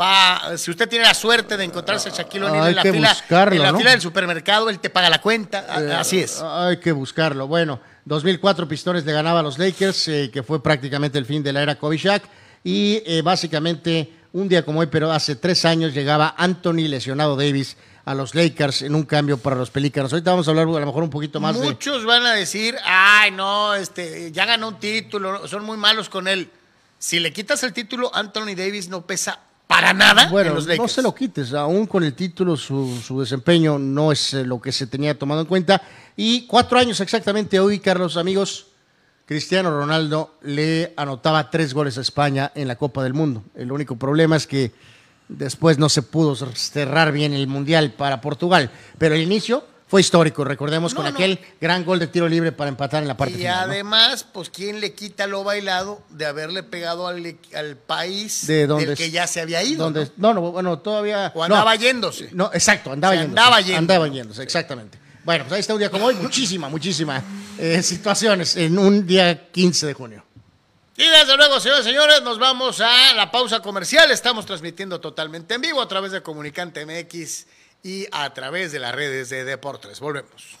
Va, si usted tiene la suerte de encontrarse a Shaquille O'Neal en la, fila, buscarlo, en la ¿no? fila del supermercado, él te paga la cuenta. Eh, así es. Hay que buscarlo. Bueno, 2004 Pistones le ganaba a los Lakers, eh, que fue prácticamente el fin de la era Kobe Shaq. Y básicamente, un día como hoy, pero hace tres años, llegaba Anthony lesionado Davis a los Lakers en un cambio para los Pelícanos. Ahorita vamos a hablar a lo mejor un poquito más de... Muchos van a decir, ay, no, este, ya ganó un título, son muy malos con él. Si le quitas el título, Anthony Davis no pesa para nada Bueno, en los no Lakers. se lo quites, aún con el título su, su desempeño no es eh, lo que se tenía tomado en cuenta. Y cuatro años exactamente hoy, Carlos, amigos, Cristiano Ronaldo le anotaba tres goles a España en la Copa del Mundo. El único problema es que después no se pudo cerrar bien el Mundial para Portugal, pero el inicio fue histórico, recordemos, No, con no. aquel gran gol de tiro libre para empatar en la parte Y final. ¿no? además, pues, ¿quién le quita lo bailado de haberle pegado al, al país de donde del que ya se había ido? ¿no? no, no, bueno, todavía. O andaba yéndose. No, exacto, andaba yéndose. andaba yendo. Andaba yéndose, exactamente. Bueno, pues ahí está un día como hoy, muchísima, muchísimas eh, situaciones en un día 15 de junio. Y desde luego, señores y señores, nos vamos a la pausa comercial. Estamos transmitiendo totalmente en vivo a través de Comunicante MX y a través de las redes de Deportes. Volvemos.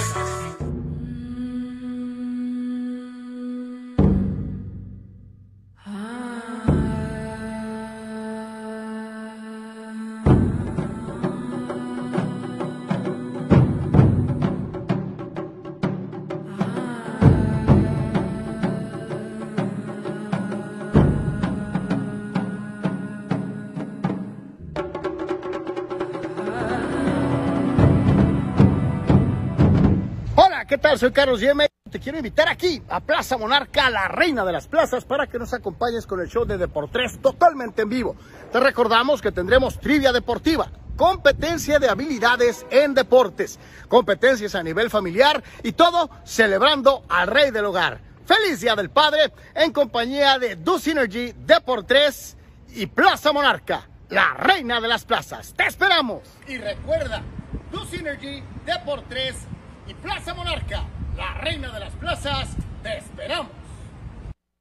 Soy Carlos Yeme. Te quiero invitar aquí a Plaza Monarca, la reina de las plazas, para que nos acompañes con el show de Deportes totalmente en vivo. Te recordamos que tendremos trivia deportiva, competencia de habilidades en deportes, competencias a nivel familiar y todo celebrando al rey del hogar. Feliz Día del Padre en compañía de Do Synergy, Deportes y Plaza Monarca, la reina de las plazas. ¡Te esperamos! Y recuerda, Do Synergy, Deportes y Plaza Monarca, la reina de las plazas, te esperamos.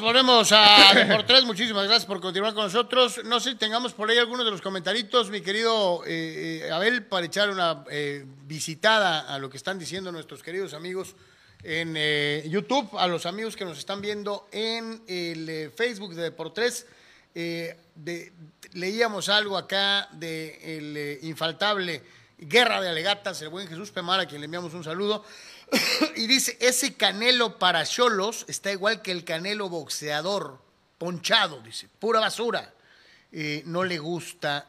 Volvemos, volvemos a [coughs] Deportes. Muchísimas gracias por continuar con nosotros. No sé si tengamos por ahí algunos de los comentarios, mi querido eh, eh, Abel, para echar una eh, visitada a lo que están diciendo nuestros queridos amigos en YouTube, a los amigos que nos están viendo en el Facebook de Deportes. De- leíamos algo acá de el infaltable Guerra de Alegatas, el buen Jesús Pemar, a quien le enviamos un saludo. [coughs] y dice, ese canelo para cholos está igual que el canelo boxeador, ponchado, dice, pura basura. Eh, no le gusta.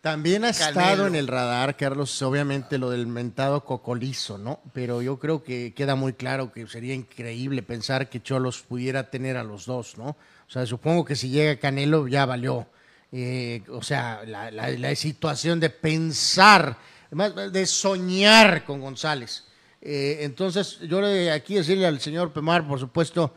También ha estado en el radar, Carlos, obviamente lo del mentado cocolizo, ¿no? Pero yo creo que queda muy claro que sería increíble pensar que Cholos pudiera tener a los dos, ¿no? O sea, supongo que si llega Canelo ya valió. Eh, o sea, la, la- la situación de pensar, de soñar con González. Eh, entonces, yo le aquí decirle al señor Pemar, por supuesto,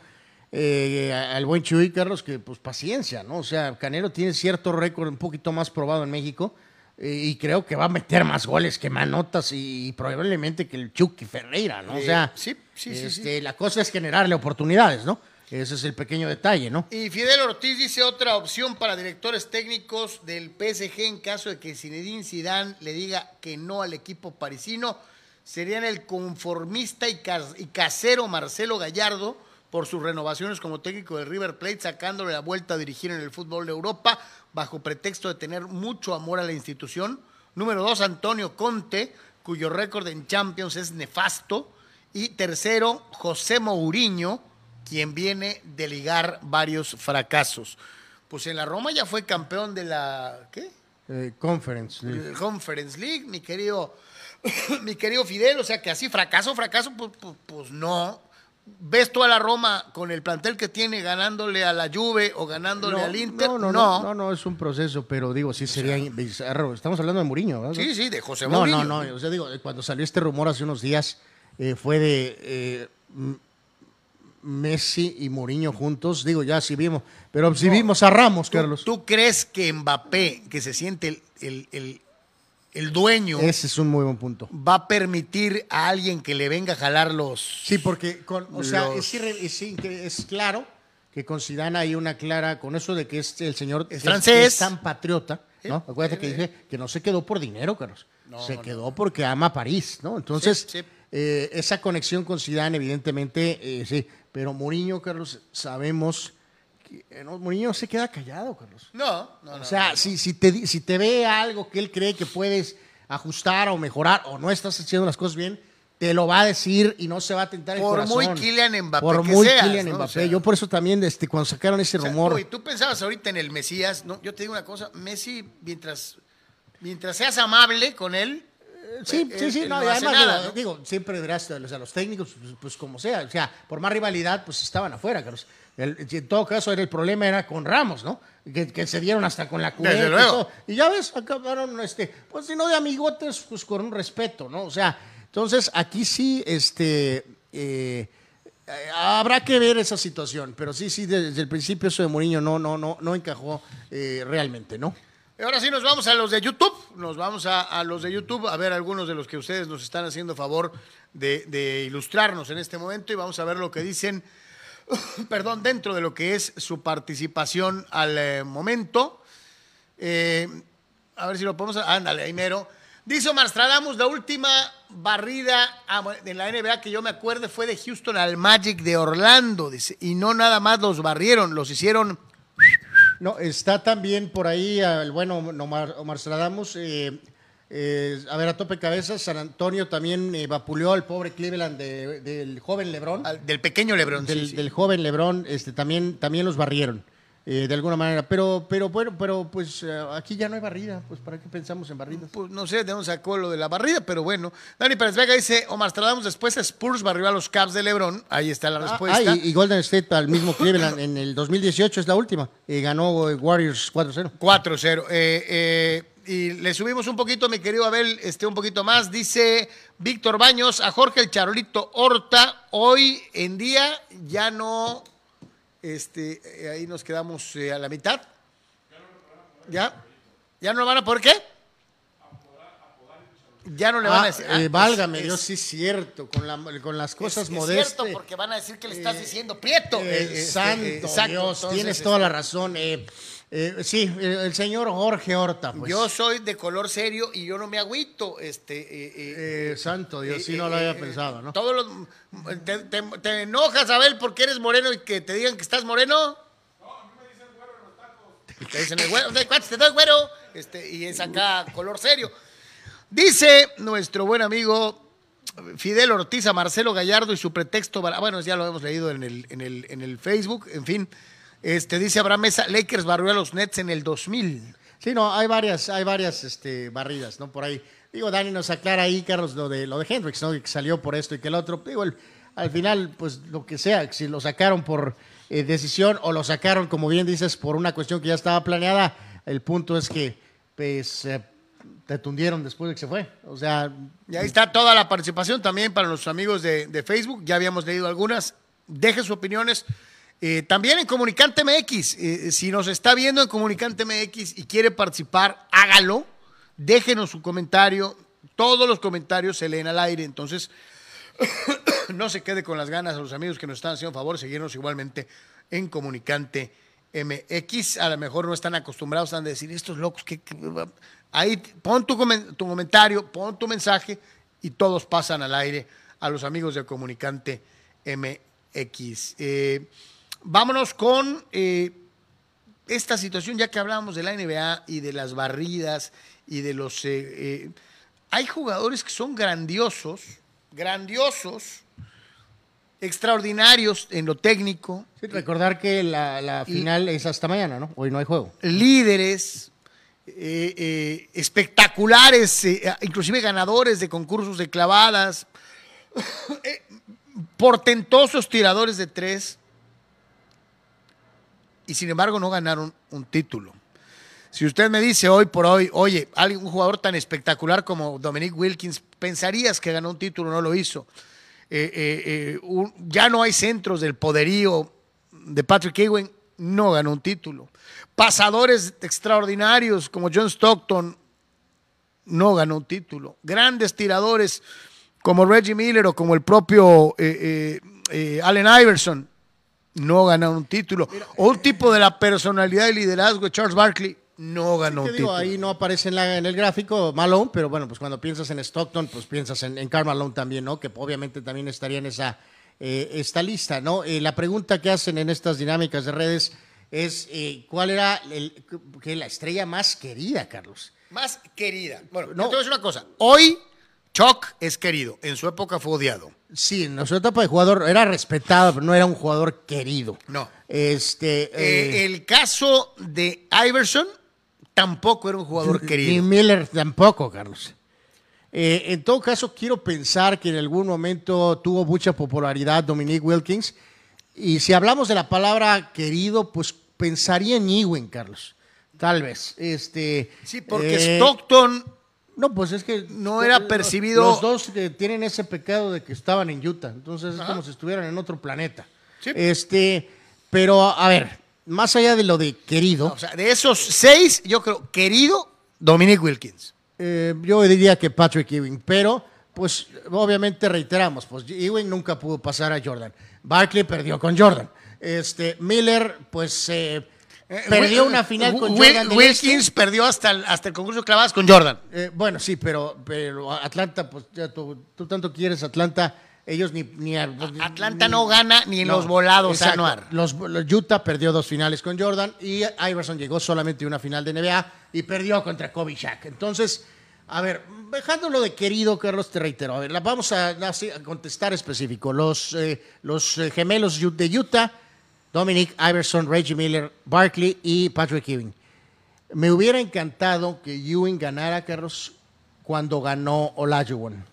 eh, al buen Chuy, Carlos, que pues paciencia, ¿no? O sea, Canelo tiene cierto récord un poquito más probado en México eh, y creo que va a meter más goles que manotas y, y probablemente que el Chucky Ferreira, ¿no? O Eh, sea, sí, sí, sí, este, la cosa es generarle oportunidades, ¿no? Ese es el pequeño detalle, ¿no? Y Fidel Ortiz dice otra opción para directores técnicos del PSG en caso de que Zinedine Zidane le diga que no al equipo parisino serían el conformista y, cas- y casero Marcelo Gallardo por sus renovaciones como técnico de River Plate, sacándole la vuelta a dirigir en el fútbol de Europa bajo pretexto de tener mucho amor a la institución. Número dos, Antonio Conte, cuyo récord en Champions es nefasto. Y tercero, José Mourinho, quien viene de ligar varios fracasos. Pues en la Roma ya fue campeón de la ¿qué? Eh, conference. League. Conference League, mi querido, [coughs] mi querido Fidel, o sea que así fracaso, fracaso, pues, pues, pues no. ¿Ves tú a la Roma con el plantel que tiene ganándole a la Juve o ganándole al Inter? No no, no, no, no, es un proceso, pero digo, sí sería bizarro. Estamos hablando de Mourinho, ¿verdad? Sí, sí, de José No, Mourinho. no, no. O sea, digo, cuando salió este rumor hace unos días, eh, fue de eh, Messi y Mourinho juntos. Digo, ya sí vimos. Pero si vimos a Ramos, ¿Tú, Carlos. tú crees que Mbappé, que se siente el, el- el- el dueño, Ese es un muy buen punto. va a permitir a alguien que le venga a jalar los... Sí, porque, con, o sea, es, irre- es claro que con Zidane hay una clara, con eso de que es el señor Es francés. es tan patriota, ¿no? Eh, Acuérdate eh, que dije que no se quedó por dinero, Carlos. se quedó porque ama París, ¿no? Entonces, Sí, sí. eh, esa conexión con Zidane, evidentemente, eh, sí. Pero Mourinho, Carlos, sabemos eh, no, Mourinho se queda callado, Carlos. No, no, no. O sea, si, si, te, si te ve algo que él cree que puedes ajustar o mejorar o no estás haciendo las cosas bien, te lo va a decir y no se va a tentar el Por corazón. muy Kylian Mbappé Por que muy seas, Kylian ¿no? O Mbappé. sea- Yo por eso también, este, cuando sacaron ese O sea, rumor... uy, tú pensabas ahorita en el Mesías, ¿no? Yo te digo una cosa, Messi, mientras, mientras seas amable con él, Sí, eh, sí, sí, él no, no además, nada, digo, ¿no? digo, siempre verás, o sea, los técnicos, pues, pues, como sea, o sea, por más rivalidad, pues estaban afuera, Carlos. El- en todo caso, era el problema era con Ramos, ¿no? Que, que se dieron hasta con la cubeta Desde y luego. todo. Y ya ves, acabaron, este, pues si no de amigotes, pues con un respeto, ¿no? O sea, entonces aquí sí, este, eh, eh, habrá que ver esa situación, pero sí, sí, desde el principio eso de Mourinho no, no, no, no encajó eh, realmente, ¿no? Y Ahora sí nos vamos a los de YouTube, nos vamos a, a los de YouTube a ver algunos de los que ustedes nos están haciendo favor de, de ilustrarnos en este momento y vamos a ver lo que dicen, [coughs] perdón, dentro de lo que es su participación al eh, momento. Eh, a ver si lo podemos... Ándale, ahí mero. Dice Omar Stradamus, la última barrida ah, en la NBA que yo me acuerde fue de Houston al Magic de Orlando, dice, y no nada más los barrieron, los hicieron... No, está también por ahí el bueno Omar, eh, a ver, a tope cabeza, San Antonio también eh, vapuleó al pobre Cleveland de- del joven Lebron. al- del pequeño Lebron. sí, del, sí. del joven Lebron, este, también, también los barrieron, eh, de alguna manera. Pero, pero bueno, pero pues eh, aquí ya no hay barrida, pues ¿para qué pensamos en barridas? Pues no sé de dónde sacó lo de la barrida, pero bueno. Dani Pérez Vega dice, Omar Stradamus después Spurs barrió a los Caps de Lebron. Ahí está la Ah, respuesta. ah, y, y Golden State al mismo Cleveland en el 2018 es la última. ganó Warriors 4-0. 4-0. Eh, eh, y le subimos un poquito, mi querido Abel, este, un poquito más. Dice Víctor Baños a Jorge el Charolito Horta. Hoy en día ya no, este, eh, ahí nos quedamos eh, a la mitad. ¿Ya? ¿Ya no van a por qué? Ya no le van a Ah, decir. eh, ah, pues, válgame es- Dios, sí es cierto, con, la- con las cosas es, es modestas. cierto, porque van a decir que le estás diciendo prieto. Eh, Eh, este, santo eh, exacto. Dios, Entonces, tienes este, toda la razón. eh, eh, sí, el, señor Jorge Horta, pues. Yo soy de color serio y yo no me agüito. Este, eh, eh, Eh, santo Dios, sí no lo había eh, pensado, ¿no? Todos los, te, te- te enojas, Abel, porque eres moreno y que te digan que estás moreno? No, a mí me dicen güero en los tacos. Te dicen el güero, ¿de cuántos te doy güero? Este, y es acá color serio. Dice nuestro buen amigo Fidel Ortiz a Marcelo Gallardo y su pretexto, para- bueno, ya lo hemos leído en el, en el, en el Facebook, en fin. Este, dice Abraham Mesa, Lakers barrió a los Nets en el 2000. Sí, no, hay varias, hay varias este, barridas, ¿no? Por ahí. Digo, Dani nos aclara ahí, Carlos, lo de lo de Hendrix, ¿no? Que salió por esto y que el otro. Digo, al final, pues lo que sea, si lo sacaron por eh, decisión o lo sacaron, como bien dices, por una cuestión que ya estaba planeada, el punto es que, pues, eh, te tundieron después de que se fue. O sea, Y ahí está toda la participación también para los amigos de, de Facebook. Ya habíamos leído algunas. Dejen sus opiniones. Eh, también en Comunicante MX. eh, si nos está viendo en Comunicante MX y quiere participar, hágalo. Déjenos su comentario. Todos los comentarios se leen al aire. Entonces, [coughs] no se quede con las ganas a los amigos que nos están haciendo favor, seguirnos igualmente en Comunicante MX. A lo mejor no están acostumbrados a decir estos locos que, ahí pon tu, tu comentario, pon tu mensaje y todos pasan al aire a los amigos de Comunicante MX. Eh, vámonos con eh, esta situación, ya que hablábamos de la NBA y de las barridas y de los... eh, eh, hay jugadores que son grandiosos, grandiosos, extraordinarios en lo técnico, sí, recordar que la, la final es hasta mañana, ¿no? Hoy no hay juego. líderes, eh, eh, espectaculares, eh, inclusive ganadores de concursos de clavadas, [coughs] portentosos tiradores de tres, y sin embargo no ganaron un título. Si usted me dice hoy por hoy, oye, un jugador tan espectacular como Dominic Wilkins, pensarías que ganó un título, no lo hizo. Eh, eh, eh, ya no hay centros del poderío de Patrick Ewing, no ganó un título. Pasadores extraordinarios como John Stockton, no ganó un título. Grandes tiradores como Reggie Miller o como el propio Allen Iverson, no ganaron un título. O un tipo de la personalidad y liderazgo de Charles Barkley, no ganó Te un digo, título. ahí no aparece en, la- en el gráfico Malone, pero bueno, pues cuando piensas en Stockton, pues piensas en, en Karl Malone también, ¿no? Que obviamente también estaría en esa eh, esta lista, ¿no? Eh, la pregunta que hacen en estas dinámicas de redes es eh, ¿cuál era el- que la estrella más querida, Carlos? Más querida. Bueno, No. no. te voy a decir una cosa. Hoy, Chuck es querido. En su época fue odiado. Sí, en su etapa de jugador era respetado, pero no era un jugador querido. No. Este. Eh, eh, el caso de Iverson tampoco era un jugador querido. Miller tampoco, Carlos. Eh, en todo caso, quiero pensar que en algún momento tuvo mucha popularidad Dominique Wilkins. Y si hablamos de la palabra querido, pues pensaría en Ewing, Carlos. Tal vez. Este, Sí, porque Stockton No, pues es que. no era percibido- Los dos que tienen ese pecado de que estaban en Utah. Entonces es como si estuvieran en otro planeta. Sí. Este. Pero, a ver, más allá de lo de querido. O sea, de esos seis, yo creo, querido, Dominic Wilkins. Eh, yo diría que Patrick Ewing, pero pues obviamente reiteramos, pues Ewing nunca pudo pasar a Jordan. Barkley perdió con Jordan. Este Miller, pues eh, perdió Wil- una final con Jordan. Wilkins Este. perdió hasta el, hasta el concurso de clavadas con Jordan. Eh, bueno, sí, pero, pero Atlanta, pues ya tú, tú tanto quieres Atlanta, ellos ni... ni Atlanta ni- no gana ni en no, los volados, exacto. Anuar. Los, los Utah perdió dos finales con Jordan y Iverson llegó solamente a una final de NBA y perdió contra Kobe Shaq. Entonces, a ver, dejándolo de querido, Carlos, te reitero, a ver, la vamos a, así, a contestar específico. Los, eh, los eh, gemelos de Utah, Dominic Iverson, Reggie Miller, Barkley y Patrick Ewing. Me hubiera encantado que Ewing ganara, Carlos, cuando ganó Olajuwon.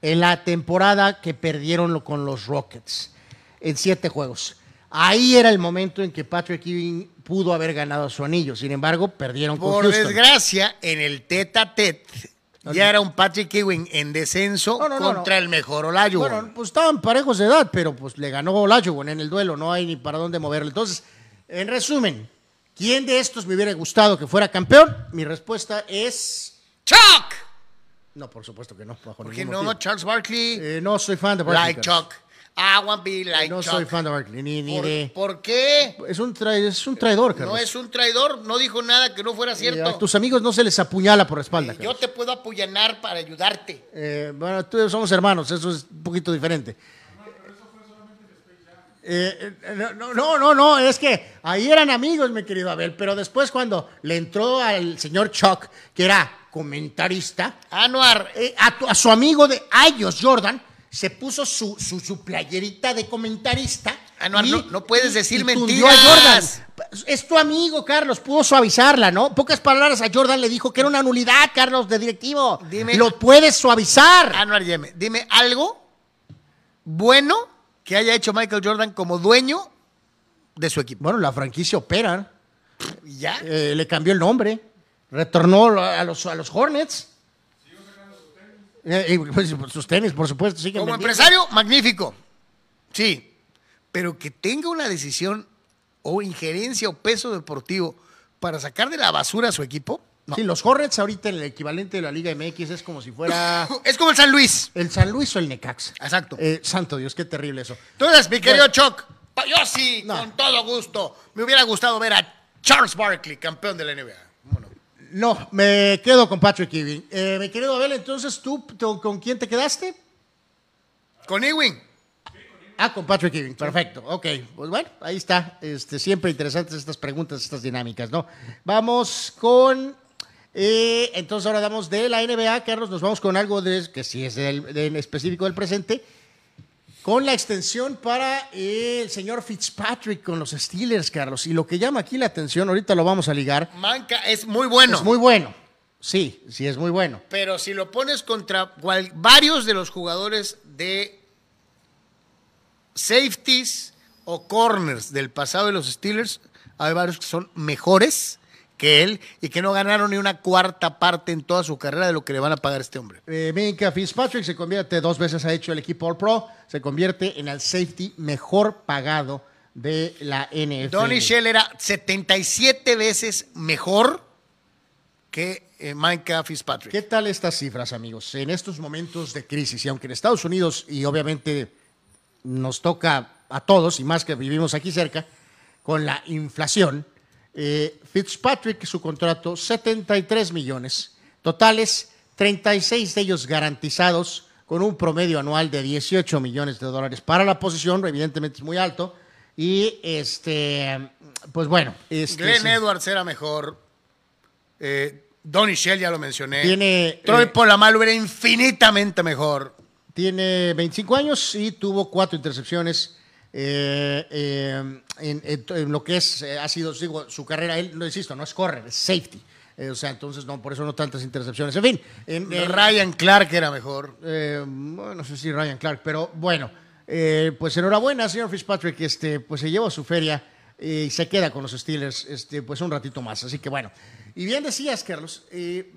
En la temporada que perdieron con los Rockets, en siete juegos. Ahí era el momento en que Patrick Ewing pudo haber ganado su anillo. Sin embargo, perdieron con Por Houston. desgracia, en el tete a tete, ya era un Patrick Ewing en descenso No, no, no, contra no. el mejor Olajuwon. Bueno, pues estaban parejos de edad, pero pues le ganó Olajuwon en el duelo. No hay ni para dónde moverle. Entonces, en resumen, ¿quién de estos me hubiera gustado que fuera campeón? Mi respuesta es... ¡Chuck! No, por supuesto que no. Bajo ¿Por qué ningún no? motivo. Charles Barkley, Eh, no soy fan de Barkley. like. Chuck. I want be like no Chuck. soy fan de Barkley, ni, ni ¿Por, de... por qué? Es un, tra- es un traidor, Carlos. No es un traidor, no dijo nada que no fuera Eh, a cierto. tus amigos no se les apuñala por la espalda. Yo Carlos. te puedo apoyanar para ayudarte. Eh, bueno, tú y yo somos hermanos, eso es un poquito diferente. Eh, eh, no, no, no, no, es que ahí eran amigos, mi querido Abel, pero después cuando le entró al señor Chuck, que era comentarista, Anuar, eh, a, tu- a su amigo de años, Jordan, se puso su, su, su playerita de comentarista. Anuar, no- no puedes decir a mentiras. Jordan. Es tu amigo, Carlos, pudo suavizarla, ¿no? Pocas palabras a Jordan le dijo que era una nulidad, Carlos, de directivo. Dime- Lo puedes suavizar. Anuar Yeme, dime algo bueno que haya hecho Michael Jordan como dueño de su equipo. Bueno, la franquicia opera. ¿Y ¿Ya? Eh, le cambió el nombre. Retornó a los, a los Hornets. Eh, y, pues, sus tenis, por supuesto, Como vendiendo. empresario, magnífico. Sí. Pero que tenga una decisión o injerencia o peso deportivo para sacar de la basura a su equipo. No. Sí, los Hornets ahorita el equivalente de la Liga MX es como si fuera [coughs] Es como el San Luis. el San Luis o el Necaxa. Exacto. Eh, santo Dios, qué terrible eso. Entonces, mi querido pa- yo sí, No. con todo gusto, me hubiera gustado ver a Charles Barkley, campeón de la NBA. No, me quedo con Patrick Ewing. Eh, mi querido Abel, entonces tú, ¿con quién te quedaste? con Ewing. Ah, con Patrick Ewing, perfecto. Ok, pues bueno, ahí está. Este, siempre interesantes estas preguntas, estas dinámicas, ¿no? Vamos con. eh, entonces ahora damos de la NBA, Carlos, nos vamos con algo de, que sí es del, de- en específico del presente, con la extensión para el señor Fitzpatrick con los Steelers, Carlos. Y lo que llama aquí la atención, ahorita lo vamos a ligar, Manca es muy bueno. es muy bueno. Sí, sí es muy bueno. Pero si lo pones contra cual- varios de los jugadores de safeties o corners del pasado de los Steelers, hay varios que son mejores que él y que no ganaron ni una cuarta parte en toda su carrera de lo que le van a pagar a este hombre. Eh, Minka Fitzpatrick se convierte, dos veces ha hecho el equipo All Pro, se convierte en el safety mejor pagado de la NFL. Donny Shell era 77 veces mejor que eh, Fitzpatrick. ¿Qué tal estas cifras, amigos? En estos momentos de crisis, y aunque en Estados Unidos, y obviamente nos toca a todos, y más que vivimos aquí cerca, con la inflación, Eh, Fitzpatrick, su contrato, 73 millones. Totales, 36 de ellos garantizados, con un promedio anual de 18 millones de dólares para la posición, evidentemente es muy alto. Y este, pues bueno. Este, Glenn sí. Edwards era mejor. Eh, Donny Shell ya lo mencioné. Tiene, Troy eh, Polamalu era infinitamente mejor. Tiene 25 años y tuvo cuatro intercepciones eh, eh, en, lo que es, eh, ha sido digo, su carrera. Él, no insisto, no es correr, es safety. Eh, o sea, entonces no, por eso no tantas intercepciones. En fin, en, en- Ryan Clark era mejor. eh, bueno, no sé si Ryan Clark, pero bueno, eh, pues enhorabuena, señor Fitzpatrick, este, pues se lleva su feria y se queda con los Steelers, este, pues un ratito más. Así que bueno. Y bien decías, Carlos,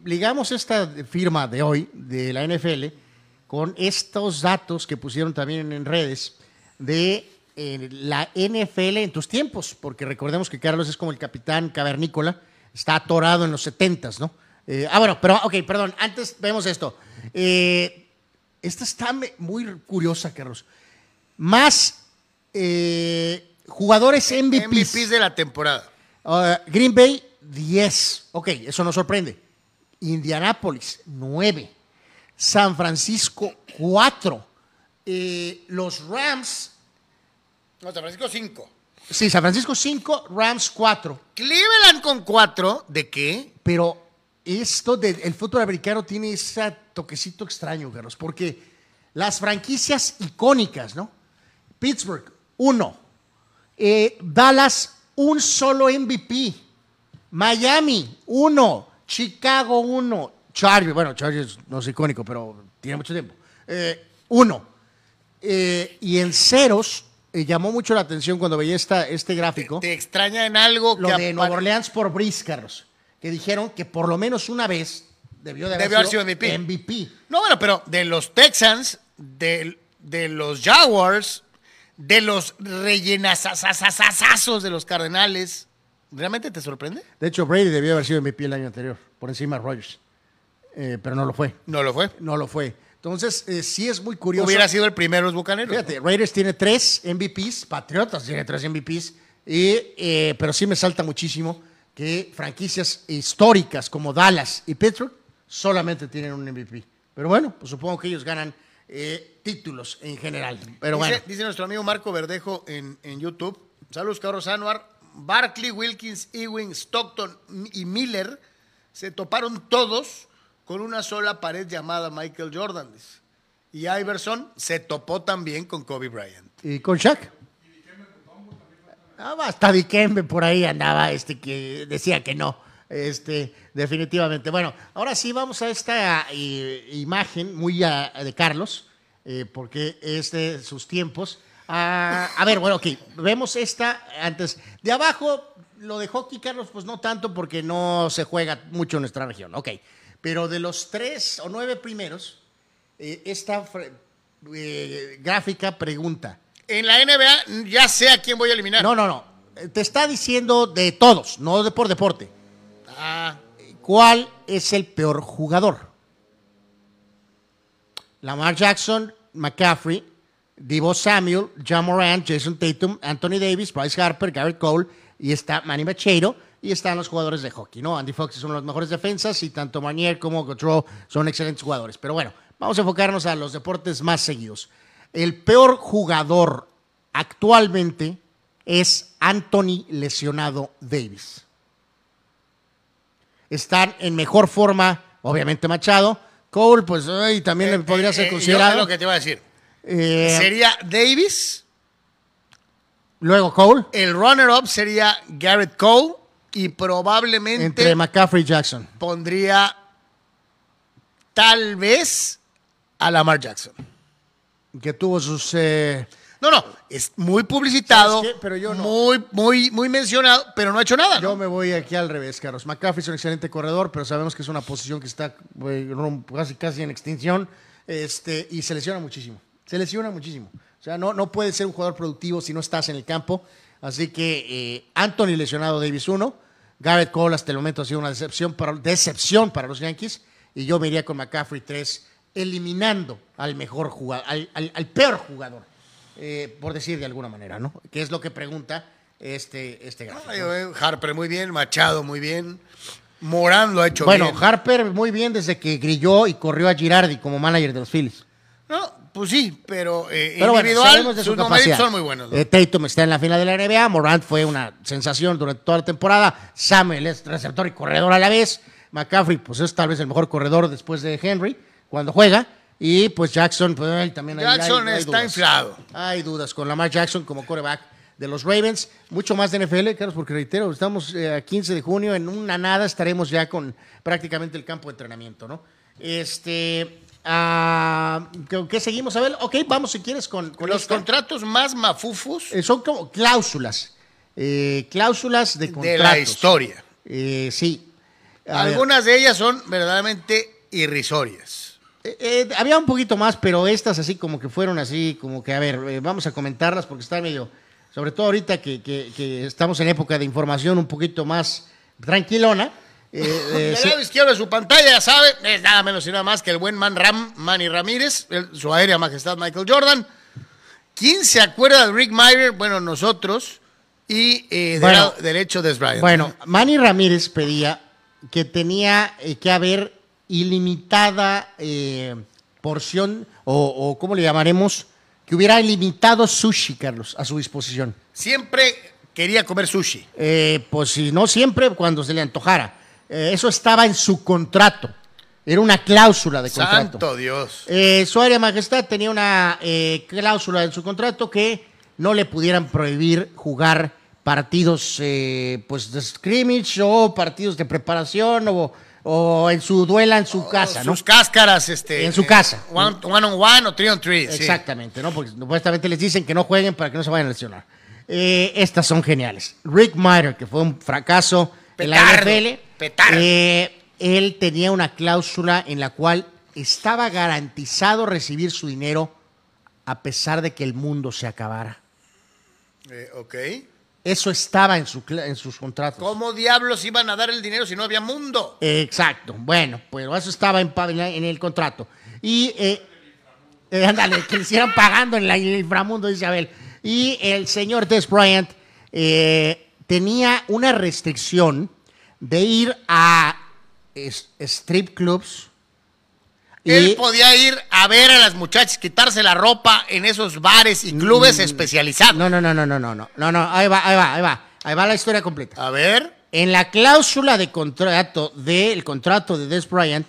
ligamos esta firma de hoy de la NFL con estos datos que pusieron también en redes de eh, la NFL en tus tiempos, porque recordemos que Carlos es como el capitán cavernícola, está atorado en los 70s, ¿no? Eh, ah, bueno, pero, ok, perdón, antes vemos esto. Eh, esta está muy curiosa, Carlos. Más eh, jugadores MVPs. MVPs de la temporada. Uh, Green Bay, 10. Ok, eso no sorprende. Indianápolis, 9. San Francisco, 4. los Rams, No, San Francisco 5. sí, San Francisco 5, Rams 4. Cleveland con 4. ¿De qué? Pero esto del fútbol americano tiene ese toquecito extraño, Carlos, porque las franquicias icónicas, ¿no? Pittsburgh, 1. Dallas, un solo MVP. Miami, 1. Chicago, 1. Chargers, bueno, Chargers no es icónico, pero tiene mucho tiempo. 1. y en ceros, eh, llamó mucho la atención cuando veía esta, este gráfico ¿Te extraña en algo lo que de Nueva Orleans por Carlos, que dijeron que por lo menos una vez debió de haber, Debió haber sido MVP. MVP. No, bueno, pero de los Texans, de, de los Jaguars, de los rellenazazazazazos de los Cardenales, ¿realmente te sorprende? De hecho, Brady debió haber sido MVP el año anterior, por encima de Rodgers. Eh, pero no lo fue. No lo fue. No lo fue. Entonces, eh, sí es muy curioso. Hubiera sido el primero los Bucaneros. Fíjate, Raiders tiene tres MVPs, Patriotas tiene tres MVPs, y, eh, pero sí me salta muchísimo que franquicias históricas como Dallas y Pittsburgh solamente tienen un MVP. Pero bueno, pues supongo que ellos ganan eh, títulos en general. Pero dice, bueno, dice nuestro amigo Marco Verdejo en, en YouTube. Saludos, Carlos Anuar. Barkley, Wilkins, Ewing, Stockton y Miller se toparon todos con una sola pared llamada Michael Jordan. dice. Y Iverson se topó también con Kobe Bryant. ¿y con Shaq? Ah, hasta Dikembe por ahí andaba, este, que decía que no. Este, definitivamente. Bueno, ahora sí vamos a esta eh, imagen muy ah, de Carlos, eh, porque es de sus tiempos. Ah, a ver, bueno, ok, vemos esta antes. De abajo, lo de hockey, Carlos, pues no tanto porque no se juega mucho en nuestra región, ok. Pero de los tres o nueve primeros, eh, esta eh, gráfica pregunta. En la NBA ya sé a quién voy a eliminar. No, no, no. Eh, Te está diciendo de todos, no de por deporte. Ah, ¿Cuál es el peor jugador? Lamar Jackson, McCaffrey, Divo Samuel, John Morant, Jason Tatum, Anthony Davis, Bryce Harper, Garrett Cole y está Manny Machado y están los jugadores de hockey, ¿no? Andy Fox es uno de los mejores defensas y tanto Manier como Gautreau son excelentes jugadores. Pero bueno, vamos a enfocarnos a los deportes más seguidos. El peor jugador actualmente es Anthony lesionado Davis están en mejor forma, obviamente Machado. Cole, pues ay, también le podría eh, ser eh, yo considerado. sé lo que te iba a decir. Eh, Sería Davis. luego Cole, El runner-up sería Garrett Cole. Y probablemente entre McCaffrey y Jackson. pondría tal vez a Lamar Jackson. Que tuvo sus. eh, No, no, es muy publicitado. Pero yo no. muy, muy, muy mencionado, pero no ha hecho nada. ¿no? yo me voy aquí al revés, Carlos. McCaffrey es un excelente corredor, pero sabemos que es una posición que está casi, casi en extinción. Este, y se lesiona muchísimo. Se lesiona muchísimo. O sea, no, no puedes ser un jugador productivo si no estás en el campo. Así que eh, Anthony lesionado, Davis 1. Garrett Cole hasta el momento ha sido una decepción para, decepción para los Yankees. Y yo me iría con McCaffrey 3, eliminando al mejor jugador, al, al- al peor jugador, eh, por decir de alguna manera, ¿no? Que es lo que pregunta este, este gráfico. Güey, Harper muy bien, Machado muy bien, Morán lo ha hecho Bueno, bien. Harper muy bien desde que grilló y corrió a Girardi como manager de los Phillies. No, pues sí, pero, eh, Pero individual de su sus numeritos son muy buenos. ¿no? Eh, Tatum está en la final de la NBA, Morant fue una sensación durante toda la temporada, Samuel es receptor y corredor a la vez, McCaffrey pues es tal vez el mejor corredor después de Henry cuando juega, y pues Jackson pues ahí también hay- Jackson hay- hay está dudas. inflado. Hay dudas con Lamar Jackson como coreback de los Ravens, mucho más de NFL, Carlos, porque reitero, estamos eh, a 15 de junio, en una nada estaremos ya con prácticamente el campo de entrenamiento, ¿no? Este, ah, ¿qué, qué seguimos, Abel? Ok, vamos si quieres con, con Los esta. contratos más mafufos Eh, son como cláusulas, eh, cláusulas de de contratos. la historia. Eh, sí. A ver, Algunas de ellas son verdaderamente irrisorias. eh, eh, había un poquito más, pero estas así como que fueron así, como que, a ver, eh, vamos a comentarlas porque están medio, sobre todo ahorita que, que- que estamos en época de información un poquito más tranquilona. Eh, eh, [laughs] Del lado izquierdo de su pantalla, ya sabe, es nada menos y nada más que el buen man Ram, Manny Ramírez, el- su aérea majestad Michael Jordan. ¿Quién se acuerda de Rick Meyer? Bueno, nosotros. Y eh, del Bueno. lado derecho de Bryant. Bueno, Manny Ramírez pedía que tenía eh, que haber ilimitada eh, porción, o, o ¿cómo le llamaremos? Que hubiera ilimitado sushi, Carlos, a su disposición. Siempre quería comer sushi. Eh, pues si no siempre, cuando se le antojara. Eh, eso estaba en su contrato. Era una cláusula de contrato. Santo Dios. Eh, su área majestad tenía una eh, cláusula en su contrato que no le pudieran prohibir jugar partidos eh, pues de scrimmage o partidos de preparación o, o en su duela en su casa, ¿no? Sus cáscaras, este. En su casa. One, one on one o three on three. sí. Exactamente, ¿no? Porque supuestamente les dicen que no jueguen para que no se vayan a lesionar. Eh, estas son geniales. Rick Meyer, que fue un fracaso en la Petardo, NFL, petardo. eh, él tenía una cláusula en la cual estaba garantizado recibir su dinero a pesar de que el mundo se acabara. Eh, ok. Eso estaba en, su, en sus contratos. ¿Cómo diablos iban a dar el dinero si no había mundo? Exacto. Bueno, pues eso estaba en, en en el contrato. Y, eh, eh, ándale, que le hicieran pagando en, la- en el inframundo, dice Abel. Y el señor Des Bryant eh, tenía una restricción de ir a es- strip clubs. Él Y, podía ir a ver a las muchachas quitarse la ropa en esos bares y clubes especializados. Mm, no, no, no, no, no, no, no, no, no, ahí va, ahí va, ahí va, ahí va la historia completa. A ver. En la cláusula de contrato del contrato de Des Bryant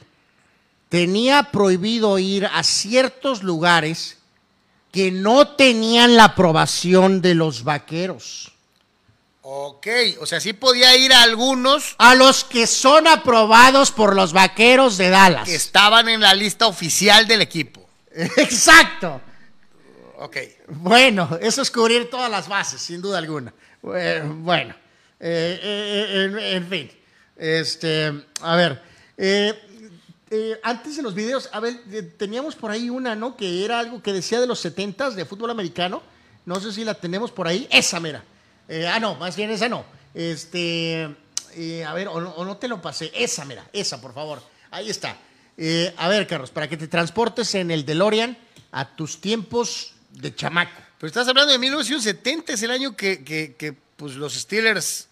tenía prohibido ir a ciertos lugares que no tenían la aprobación de los vaqueros. Ok, o sea, sí podía ir a algunos A los que son aprobados por los vaqueros de Dallas. que estaban en la lista oficial del equipo. [laughs] Exacto. Ok. Bueno, eso es cubrir todas las bases, sin duda alguna. Eh, Bueno, eh, eh, en, en fin. Este, a ver, eh, antes de los videos, a ver, teníamos por ahí una, ¿no? Que era algo que decía de los 70s de fútbol americano. No sé si la tenemos por ahí. Esa, mira. Eh, ah, no, más bien esa no. Este, eh, a ver, o no, o no te lo pasé. Esa, mira, esa, por favor. Ahí está. Eh, a ver, Carlos, para que te transportes en el DeLorean a tus tiempos de chamaco. Pero estás hablando de 1970, es el año que, que- que, pues, los Steelers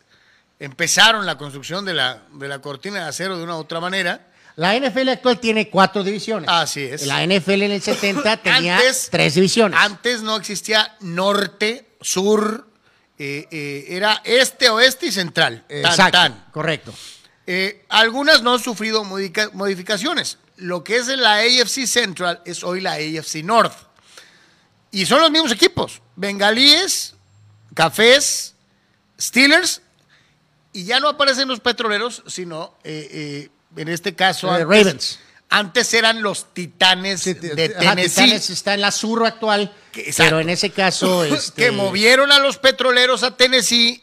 empezaron la construcción de la, de la cortina de acero de una u otra manera. La NFL actual tiene cuatro divisiones. Así es. La NFL en el 70 [laughs] tenía Antes- tres divisiones. Antes no existía norte, sur, eh, eh, era este, oeste y central. Tan, Exacto, tan. correcto. Eh, algunas no han sufrido modica- modificaciones. Lo que es la AFC Central es hoy la AFC North. Y son los mismos equipos. Bengalíes, Cafés, Steelers. Y ya no aparecen los petroleros, sino en este caso antes, Ravens. antes eran los Titanes de Tennessee. Titanes está en la sur actual, Que- pero en ese caso... [laughs] este, que movieron a los petroleros a Tennessee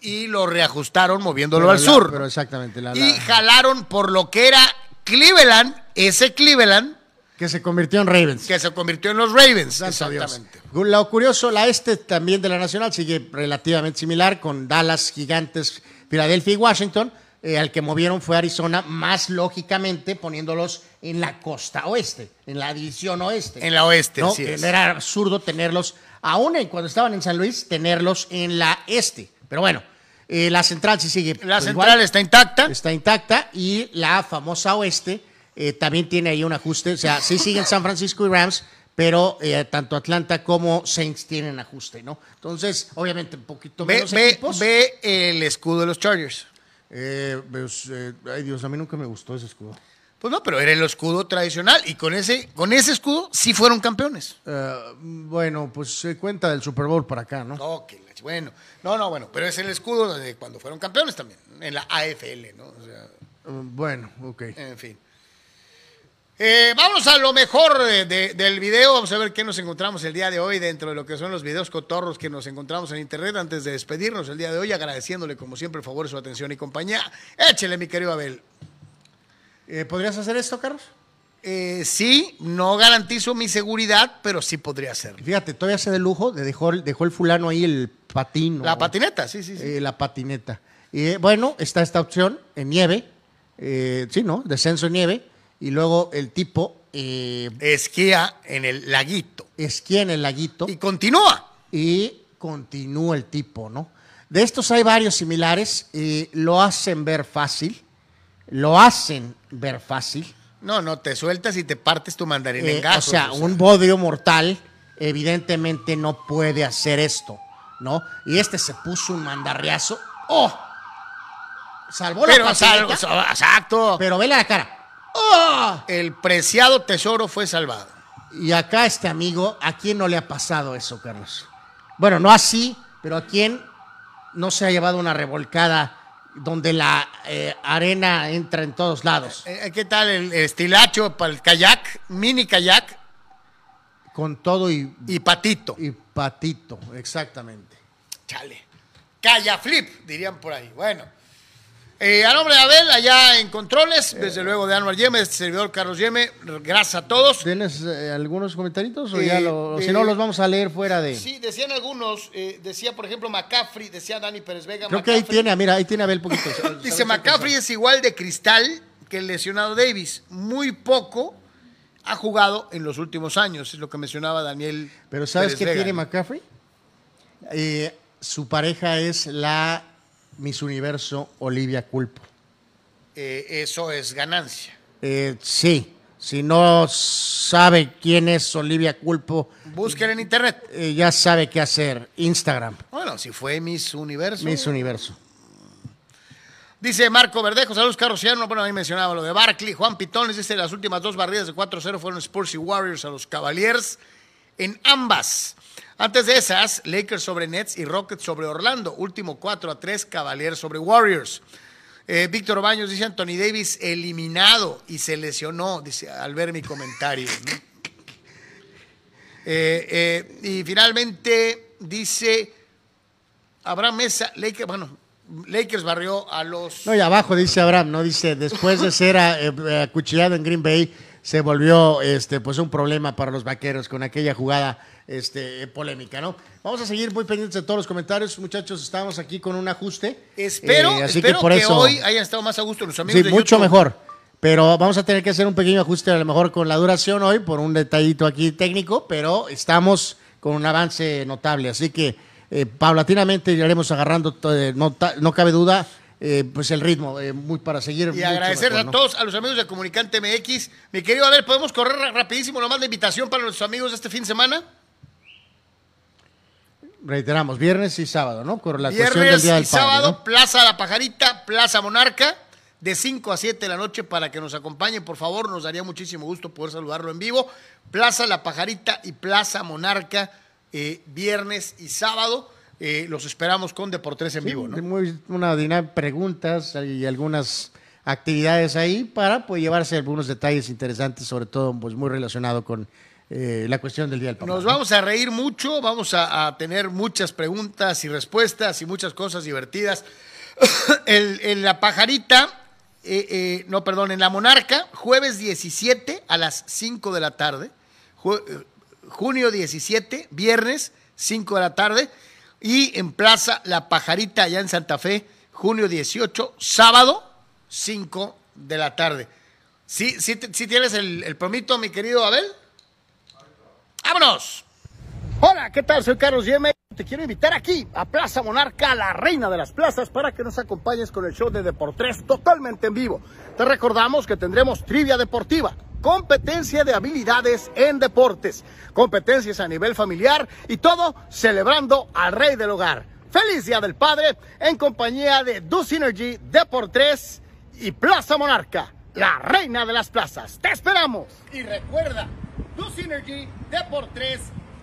y lo reajustaron moviéndolo pero al la- sur. Pero exactamente. la- y la- jalaron por lo que era Cleveland, ese Cleveland que se convirtió en Ravens. que se convirtió en los Ravens. Santo Dios. Exactamente. Lo curioso, la este también de la Nacional sigue relativamente similar con Dallas, Gigantes, Filadelfia y Washington, eh, al que movieron fue Arizona, más lógicamente poniéndolos en la costa oeste, en la división oeste. En la oeste, ¿no? es. Era absurdo tenerlos, aún en- cuando estaban en San Luis, tenerlos en la este. Pero bueno, eh, la central sí sigue. La pues, central igual, está intacta. está intacta y la famosa oeste eh, también tiene ahí un ajuste. O sea, sí siguen San Francisco y Rams, pero eh, tanto Atlanta como Saints tienen ajuste, ¿no? Entonces, obviamente, un poquito menos ve, equipos. ve el escudo de los Chargers. Eh, pues, eh, ay Dios, a mí nunca me gustó ese escudo. Pues no, pero era el escudo tradicional y con ese, con ese escudo sí fueron campeones. Eh, bueno, pues se cuenta del Super Bowl para acá, ¿no? Ok, bueno. No, no, bueno, pero es el escudo de cuando fueron campeones también, en la AFL, ¿no? O sea, Eh, bueno, ok. en fin. Eh, vamos a lo mejor de- del video. Vamos a ver qué nos encontramos el día de hoy dentro de lo que son los videos cotorros que nos encontramos en internet. Antes de despedirnos el día de hoy, agradeciéndole como siempre el favor, su atención y compañía. Échele, mi querido Abel. Eh, ¿Podrías hacer esto, Carlos? Eh, sí, no garantizo mi seguridad, pero sí podría hacerlo. Fíjate, todavía se de lujo, de dejó, el- dejó el fulano ahí el patín. La o- patineta, sí, sí, sí. la patineta. Y bueno, está esta opción en nieve, sí, ¿no? Descenso en nieve. Y luego el tipo eh, Esquía en el laguito. esquía en el laguito Y continúa. y continúa el tipo, ¿no? De estos hay varios similares y lo hacen ver fácil, lo hacen ver fácil. No, no, te sueltas y te partes tu mandarín Eh, en gatos. o sea, un bodrio mortal evidentemente no puede hacer esto, ¿no? Y este se puso un mandarriazo. ¡Oh! Salvó Pero, la patineta, exacto. pero vele la cara. ¡Oh! El preciado tesoro fue salvado. Y acá este amigo, ¿a quién no le ha pasado eso, Carlos? Bueno, no así, pero ¿a quién no se ha llevado una revolcada donde la eh, arena entra en todos lados? Eh, ¿Qué tal el estilacho para el kayak, mini kayak Con todo y, y patito? y patito, exactamente. Chale. Calla flip, dirían por ahí. Bueno. Eh, a nombre de Abel, allá en Controles, desde luego de Anuar Yeme, este servidor Carlos Yeme, gracias a todos. ¿Tienes eh, algunos comentarios o Eh, ya lo, o si eh, no los vamos a leer fuera de... Sí, decían algunos, eh, decía por ejemplo McCaffrey, decía Dani Pérez Vega. Creo que ahí McCaffrey- tiene, mira, ahí tiene Abel poquito. Dice McCaffrey es igual de cristal que el lesionado Davis. Muy poco ha jugado en los últimos años, es lo que mencionaba Daniel. Pero ¿sabes Pérez qué Vega. tiene McCaffrey? Eh, su pareja es la Miss Universo Olivia Culpo. Eh, eso es ganancia. Eh, sí, si no sabe quién es Olivia Culpo, Busquen en internet. eh, ya sabe qué hacer. Instagram, Bueno, si fue Miss Universo. Miss Universo. Dice Marco Verdejo, saludos Carrociano. Bueno, ahí mencionaba lo de Barkley. Juan Pitones dice, las últimas dos barridas de 4-0 fueron Spurs y Warriors a los Cavaliers en ambas. Antes de esas, Lakers sobre Nets y Rockets sobre Orlando. Último 4-3, Cavaliers sobre Warriors. Eh, Víctor Baños dice, Anthony Davis eliminado y se lesionó, dice, al ver mi comentario. [laughs] Eh, eh, y finalmente dice Abraham Mesa, Lakers, bueno, Lakers barrió a los... No, y abajo dice Abraham, ¿no? Dice, después de ser eh, acuchillado en Green Bay, se volvió este, pues un problema para los vaqueros con aquella jugada este, polémica, ¿no? Vamos a seguir muy pendientes de todos los comentarios, muchachos. Estamos aquí con un ajuste. Espero, Eh, así espero que por eso. hoy hayan estado más a gusto los amigos Sí, de mucho YouTube. mejor. Pero vamos a tener que hacer un pequeño ajuste a lo mejor con la duración hoy por un detallito aquí técnico, pero estamos con un avance notable. Así que eh, paulatinamente iremos agarrando, eh, no, no cabe duda, eh, pues el ritmo, eh, muy para seguir. Y mucho agradecer mejor, a todos, a los amigos de Comunicante MX. Mi querido, a ver, ¿podemos correr ra- rapidísimo nomás la invitación para nuestros amigos de este fin de semana? Reiteramos, viernes y sábado, ¿no? Con la cuestión del Viernes Día del y Padre, sábado, ¿no? Plaza La Pajarita, Plaza Monarca, de 5 a 7 de la noche para que nos acompañen, por favor. Nos daría muchísimo gusto poder saludarlo en vivo. Plaza La Pajarita y Plaza Monarca, eh, viernes y sábado. Eh, los esperamos con Deportes en vivo, ¿no? Muy- una dinámica de preguntas y algunas actividades ahí para pues, llevarse algunos detalles interesantes, sobre todo pues, muy relacionado con eh, la cuestión del Día del Papá. Nos ¿no? vamos a reír mucho, vamos a, a tener muchas preguntas y respuestas y muchas cosas divertidas. [coughs] El- en la pajarita, eh, eh, no, perdón, en la monarca, jueves 17 a las 5 de la tarde, Ju- junio 17, viernes 5 de la tarde, y en Plaza La Pajarita, allá en Santa Fe, junio 18, sábado 5 de la tarde. ¿Sí, sí, sí tienes el, el promito, mi querido Abel? ¡Vámonos! Hola, ¿qué tal? Soy Carlos Yeme. Te quiero invitar aquí a Plaza Monarca, la reina de las plazas, para que nos acompañes con el show de Deportes totalmente en vivo. Te recordamos que tendremos trivia deportiva, competencia de habilidades en deportes, competencias a nivel familiar y todo celebrando al rey del hogar. Feliz Día del Padre en compañía de Do Synergy, Deportes y Plaza Monarca, la reina de las plazas. ¡Te esperamos! Y recuerda, Do Synergy, Deportes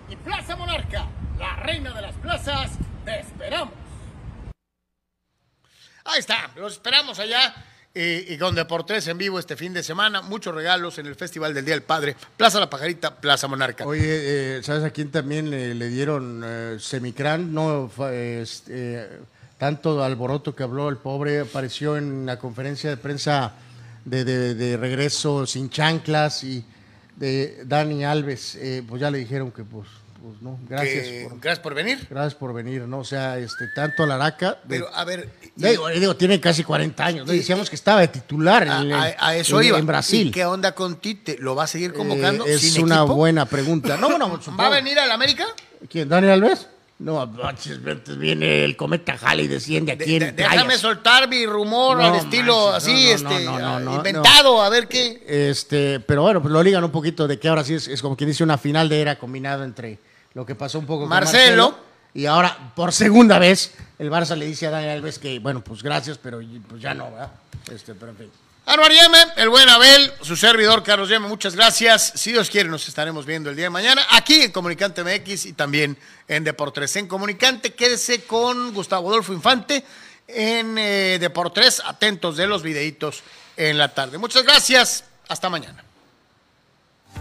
y Plaza Monarca, la reina de las plazas, te esperamos. Ahí está, los esperamos allá. Eh, y con Deportes en vivo este fin de semana, muchos regalos en el Festival del Día del Padre, Plaza La Pajarita, Plaza Monarca. Oye, eh, ¿sabes a quién también le, dieron eh, semicrán? No, este, tanto alboroto que habló el pobre, apareció en la conferencia de prensa de, de- de regreso sin chanclas y de Dani Alves, eh, pues ya le dijeron que pues, pues no, gracias Que- por, gracias por venir. gracias por venir, ¿no? O sea, este, tanto a la Araca, de- Pero, a ver, y- digo, digo, tiene casi 40 años, ¿no? decíamos que estaba de titular en, a, a eso en- iba. en Brasil. ¿Y qué onda con Tite? ¿Lo va a seguir convocando? Eh, es sin una equipo? buena pregunta. No, bueno, [laughs] ¿Va a venir al América? ¿Quién? ¿Dani Alves? No, manches, viene el cometa Halley, desciende De- aquí en de- déjame playas. soltar mi rumor No al estilo manches, así, no, no, este, inventado, a ver qué. Este, pero bueno, pues lo ligan un poquito de que ahora sí es, es como quien dice una final de era combinado entre lo que pasó un poco con Marcelo. Marcelo. y ahora, por segunda vez, el Barça le dice a Dani Alves que, bueno, pues gracias, pero pues ya no, ¿verdad? Este, pero en fin. Anuar Yeme, el buen Abel, su servidor Carlos Yeme, muchas gracias. Si Dios quiere, nos estaremos viendo el día de mañana aquí en Comunicante MX y también en Deportes. En Comunicante, quédese con Gustavo Adolfo Infante en eh, Deportes, atentos de los videitos en la tarde. Muchas gracias, hasta mañana.